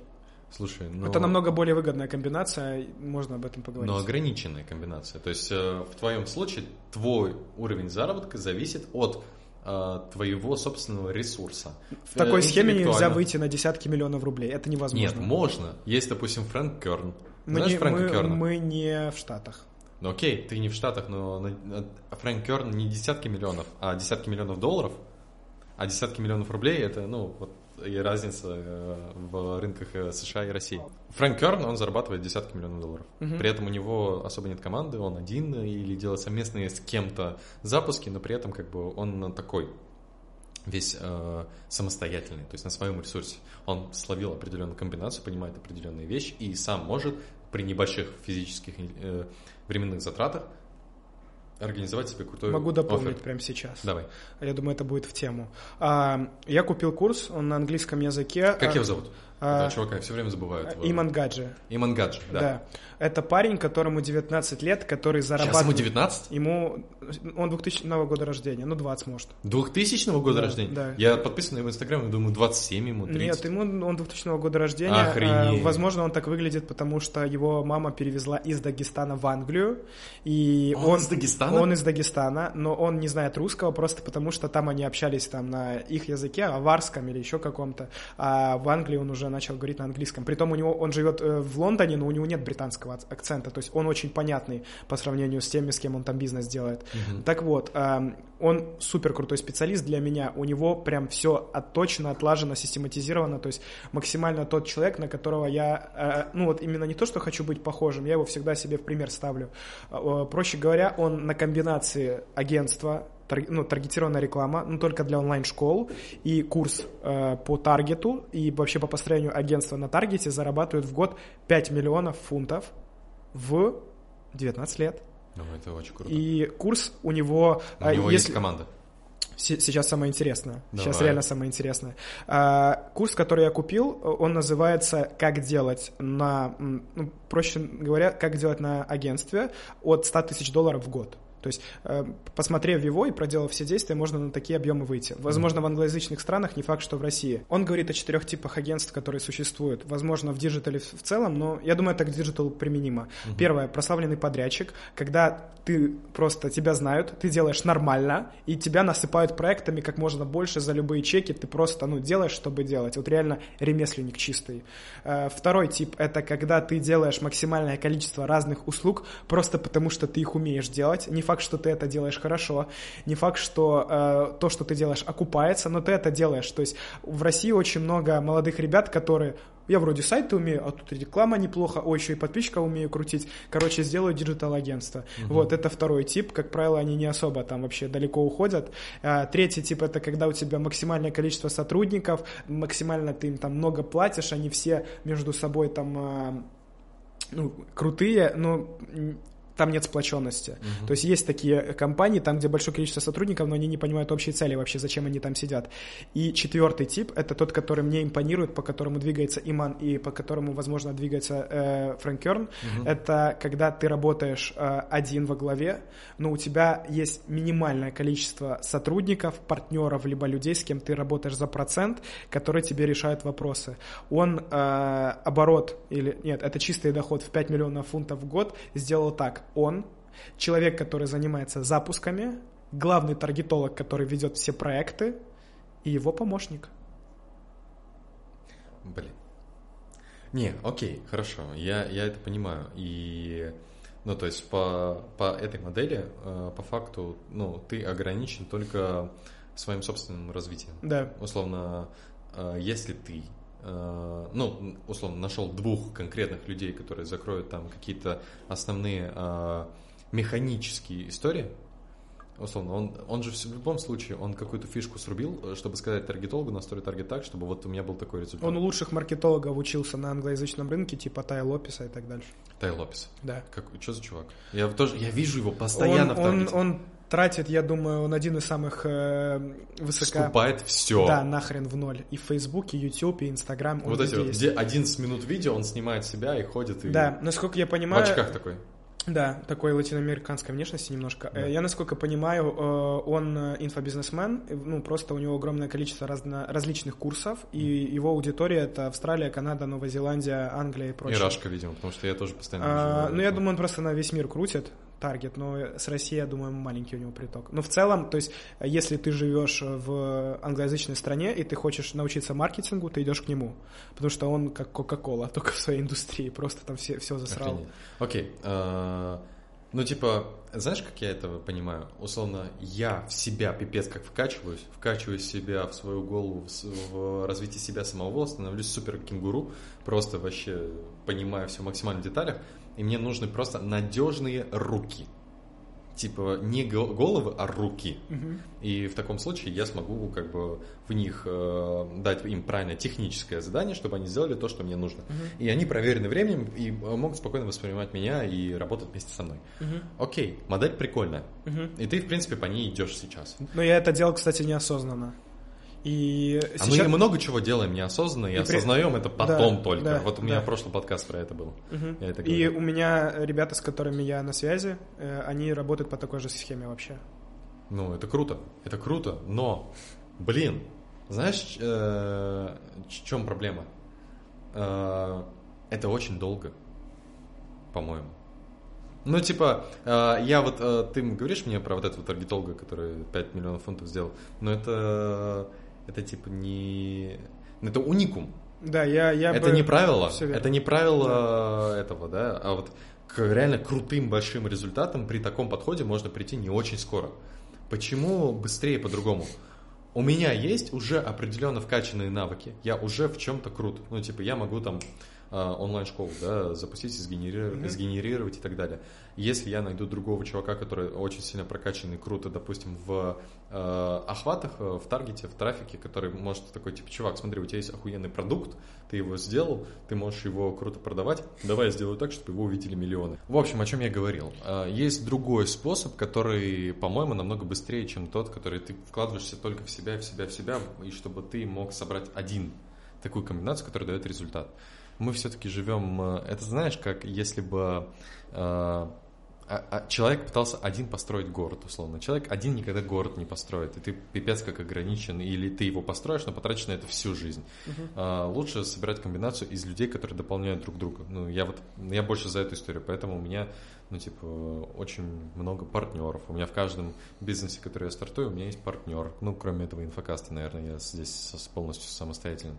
Слушай, ну... Это намного более выгодная комбинация, можно об этом поговорить. Но ограниченная комбинация. То есть э, в твоем случае твой уровень заработка зависит от э, твоего собственного ресурса. В такой э, схеме нельзя выйти на десятки миллионов рублей. Это невозможно. Нет, можно. Есть, допустим, Фрэнк Керн. Мы Знаешь не, Фрэнка мы, Керна? Мы не в Штатах. Ну окей, ты не в Штатах, но Фрэнк Керн не десятки миллионов, а десятки миллионов долларов. А десятки миллионов рублей это, ну, вот и разница э, в рынках э, США и России. Фрэнк Керн, он зарабатывает десятки миллионов долларов. Uh-huh. При этом у него особо нет команды, он один или делает совместные с кем-то запуски, но при этом как бы он такой весь э, самостоятельный, то есть на своем ресурсе. Он словил определенную комбинацию, понимает определенные вещи и сам может при небольших физических э, временных затратах организовать себе крутой Могу дополнить оффер. прямо сейчас. Давай. Я думаю, это будет в тему. А, я купил курс, он на английском языке. Как его зовут? А, чувака, я все время забываю. Иман Гаджи. Иман Гаджи, да. да. Это парень, которому 19 лет, который зарабатывает... Сейчас ему 19? Ему... Он 2000 года рождения, ну 20 может. 2000 года да, рождения? Да. Я подписан на его инстаграм и думаю, 27 ему, 30. Нет, ему он 2000 года рождения. А, Охренеть. Возможно, он так выглядит, потому что его мама перевезла из Дагестана в Англию. И он, он из Дагестана? Он из Дагестана, но он не знает русского, просто потому что там они общались там на их языке, аварском или еще каком-то. А в Англии он уже начал говорить на английском. Притом у него он живет э, в Лондоне, но у него нет британского акцента. То есть он очень понятный по сравнению с теми, с кем он там бизнес делает. Uh-huh. Так вот, он супер крутой специалист для меня. У него прям все отточено, отлажено, систематизировано. То есть максимально тот человек, на которого я, э, ну вот именно не то, что хочу быть похожим, я его всегда себе в пример ставлю. Э, проще говоря, он на комбинации агентства, ну, таргетированная реклама, но только для онлайн-школ, и курс э, по таргету, и вообще по построению агентства на таргете зарабатывают в год 5 миллионов фунтов в 19 лет. Ну, это очень круто. И курс у него... У а, него если... есть команда. Сейчас самое интересное. Давай. Сейчас реально самое интересное. А, курс, который я купил, он называется «Как делать на...» ну, Проще говоря, «Как делать на агентстве» от 100 тысяч долларов в год. То есть, э, посмотрев его и проделав все действия, можно на такие объемы выйти. Возможно, в англоязычных странах, не факт, что в России. Он говорит о четырех типах агентств, которые существуют. Возможно, в диджитале в целом, но я думаю, это к диджиталу применимо. Угу. Первое, прославленный подрядчик, когда ты просто, тебя знают, ты делаешь нормально, и тебя насыпают проектами как можно больше за любые чеки, ты просто, ну, делаешь, чтобы делать. Вот реально ремесленник чистый. Э, второй тип, это когда ты делаешь максимальное количество разных услуг, просто потому что ты их умеешь делать, не факт, что ты это делаешь хорошо, не факт, что э, то, что ты делаешь, окупается, но ты это делаешь. То есть в России очень много молодых ребят, которые я вроде сайты умею, а тут реклама неплохо, ой, еще и подписчика умею крутить. Короче, сделаю диджитал-агентство. Угу. Вот, это второй тип. Как правило, они не особо там вообще далеко уходят. А, третий тип — это когда у тебя максимальное количество сотрудников, максимально ты им там много платишь, они все между собой там а, ну, крутые, но там нет сплоченности. Uh-huh. То есть есть такие компании, там, где большое количество сотрудников, но они не понимают общей цели вообще, зачем они там сидят. И четвертый тип — это тот, который мне импонирует, по которому двигается Иман и по которому, возможно, двигается э, Фрэнк Керн. Uh-huh. Это когда ты работаешь э, один во главе, но у тебя есть минимальное количество сотрудников, партнеров, либо людей, с кем ты работаешь за процент, которые тебе решают вопросы. Он э, оборот, или нет, это чистый доход в 5 миллионов фунтов в год сделал так он, человек, который занимается запусками, главный таргетолог, который ведет все проекты, и его помощник. Блин. Не, окей, хорошо, я, я это понимаю. И, ну, то есть по, по этой модели, э, по факту, ну, ты ограничен только своим собственным развитием. Да. Условно, э, если ты ну, условно, нашел двух конкретных людей, которые закроют там какие-то основные э, механические истории, условно, он, он же в любом случае, он какую-то фишку срубил, э, чтобы сказать таргетологу, настроить таргет так, чтобы вот у меня был такой результат. Он у лучших маркетологов учился на англоязычном рынке, типа Тай Лопеса и так дальше. Тай Лопес? Да. Как, что за чувак? Я тоже, я вижу его постоянно он, в таргете. Он, он тратит, я думаю, он один из самых э, высоко... Скупает все. Да, нахрен в ноль. И в Facebook, и YouTube, и Instagram. Вот эти вот, где 11 минут видео, он снимает себя и ходит. И... Да, насколько я понимаю... В очках такой. Да, такой латиноамериканской внешности немножко. Да. Э, я, насколько понимаю, э, он инфобизнесмен, ну, просто у него огромное количество разно, различных курсов, и его аудитория — это Австралия, Канада, Новая Зеландия, Англия и прочее. И Рашка, видимо, потому что я тоже постоянно... А, ну, я думаю, он просто на весь мир крутит, таргет, но с Россией, я думаю, маленький у него приток. Но в целом, то есть, если ты живешь в англоязычной стране и ты хочешь научиться маркетингу, ты идешь к нему, потому что он как Кока-Кола, только в своей индустрии, просто там все, все засрал. Окей. Okay. Uh, ну, типа, знаешь, как я это понимаю? Условно, я в себя пипец как вкачиваюсь, вкачиваю себя в свою голову, в, в развитие себя самого, становлюсь супер кенгуру, просто вообще понимаю все в максимальных деталях, и мне нужны просто надежные руки. Типа не головы, а руки. Угу. И в таком случае я смогу как бы в них э, дать им правильное техническое задание, чтобы они сделали то, что мне нужно. Угу. И они проверены временем и э, могут спокойно воспринимать меня и работать вместе со мной. Угу. Окей, модель прикольная. Угу. И ты, в принципе, по ней идешь сейчас. Но я это делал, кстати, неосознанно. И а сейчас... мы много чего делаем неосознанно и, и осознаем при... это потом да, только. Да, вот у меня да. прошлый подкаст про это был. Угу. Я это и у меня ребята, с которыми я на связи, э, они работают по такой же схеме вообще. Ну, это круто. Это круто, но, блин, знаешь, э, в чем проблема? Э, это очень долго, по-моему. Ну, типа, я вот, ты говоришь мне про вот этого таргетолога, который 5 миллионов фунтов сделал, но это это типа не... Это уникум. Да, я... я это бы... не правило. Это не правило да. этого, да, а вот к реально крутым большим результатам при таком подходе можно прийти не очень скоро. Почему быстрее по-другому? У меня есть уже определенно вкачанные навыки. Я уже в чем-то крут. Ну, типа, я могу там онлайн-школу, да, запустить, сгенерировать, mm-hmm. сгенерировать и так далее. Если я найду другого чувака, который очень сильно прокачанный, круто, допустим, в э, охватах, в таргете, в трафике, который может такой, типа, чувак, смотри, у тебя есть охуенный продукт, ты его сделал, ты можешь его круто продавать, давай я сделаю так, чтобы его увидели миллионы. В общем, о чем я говорил. Э, есть другой способ, который, по-моему, намного быстрее, чем тот, который ты вкладываешься только в себя, в себя, в себя, и чтобы ты мог собрать один такую комбинацию, которая дает результат мы все-таки живем, э, это знаешь, как если бы э, а, а, человек пытался один построить город, условно. Человек один никогда город не построит, и ты пипец как ограничен, или ты его построишь, но потратишь на это всю жизнь. Uh-huh. Лучше собирать комбинацию из людей, которые дополняют друг друга. Ну, я вот, я больше за эту историю, поэтому у меня, ну, типа, очень много партнеров. У меня в каждом бизнесе, который я стартую, у меня есть партнер. Ну, кроме этого инфокаста, наверное, я здесь полностью самостоятельный.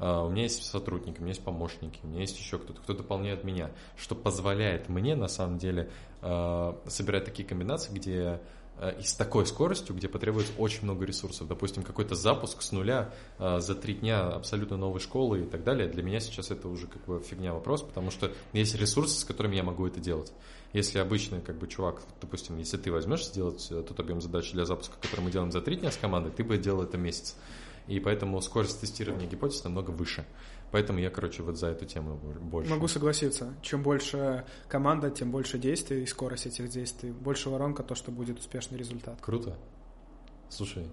А, у меня есть сотрудники, у меня есть помощники, у меня есть еще кто-то, кто дополняет меня, что позволяет мне на самом деле а, собирать такие комбинации, где э, и с такой скоростью, где потребуется очень много ресурсов. Допустим, какой-то запуск с нуля за три дня абсолютно новой школы и так далее. Для меня сейчас это уже как бы фигня вопрос, потому что есть ресурсы, с которыми я могу это делать. Если обычный как бы чувак, допустим, если ты возьмешь сделать э, тот объем задач для запуска, который мы делаем за три дня с командой, ты бы делал это месяц. И поэтому скорость тестирования гипотез намного выше. Поэтому я, короче, вот за эту тему больше. Могу согласиться. Чем больше команда, тем больше действий и скорость этих действий. Больше воронка, то, что будет успешный результат. Круто. Слушай,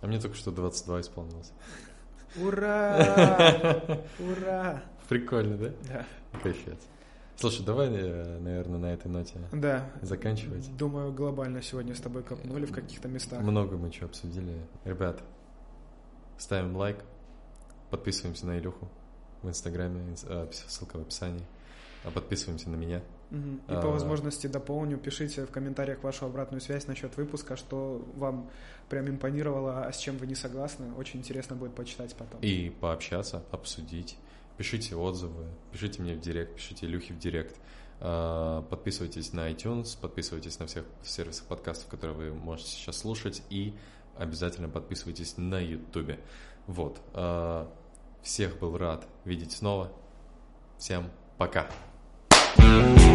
а мне только что 22 исполнилось. Ура! Ура! Прикольно, да? Да. Кайфец. Слушай, давай, э, наверное, на этой ноте Да. заканчивать. Думаю, глобально сегодня с тобой копнули в каких-то местах. Много мы что обсудили. Ребят, ставим лайк, подписываемся на Илюху в Инстаграме, инс- э, ссылка в описании. А Подписываемся на меня. И А. по возможности дополню, пишите в комментариях вашу обратную связь насчет выпуска, что вам прям импонировало, а с чем вы не согласны. Очень интересно будет почитать потом. И пообщаться, обсудить. Пишите отзывы, пишите мне в директ, пишите Илюхе в директ. А, Подписывайтесь на iTunes, подписывайтесь на всех сервисах подкастов, которые вы можете сейчас слушать. И обязательно подписывайтесь на YouTube. Вот. А, Всех был рад видеть снова. Всем пока. Thank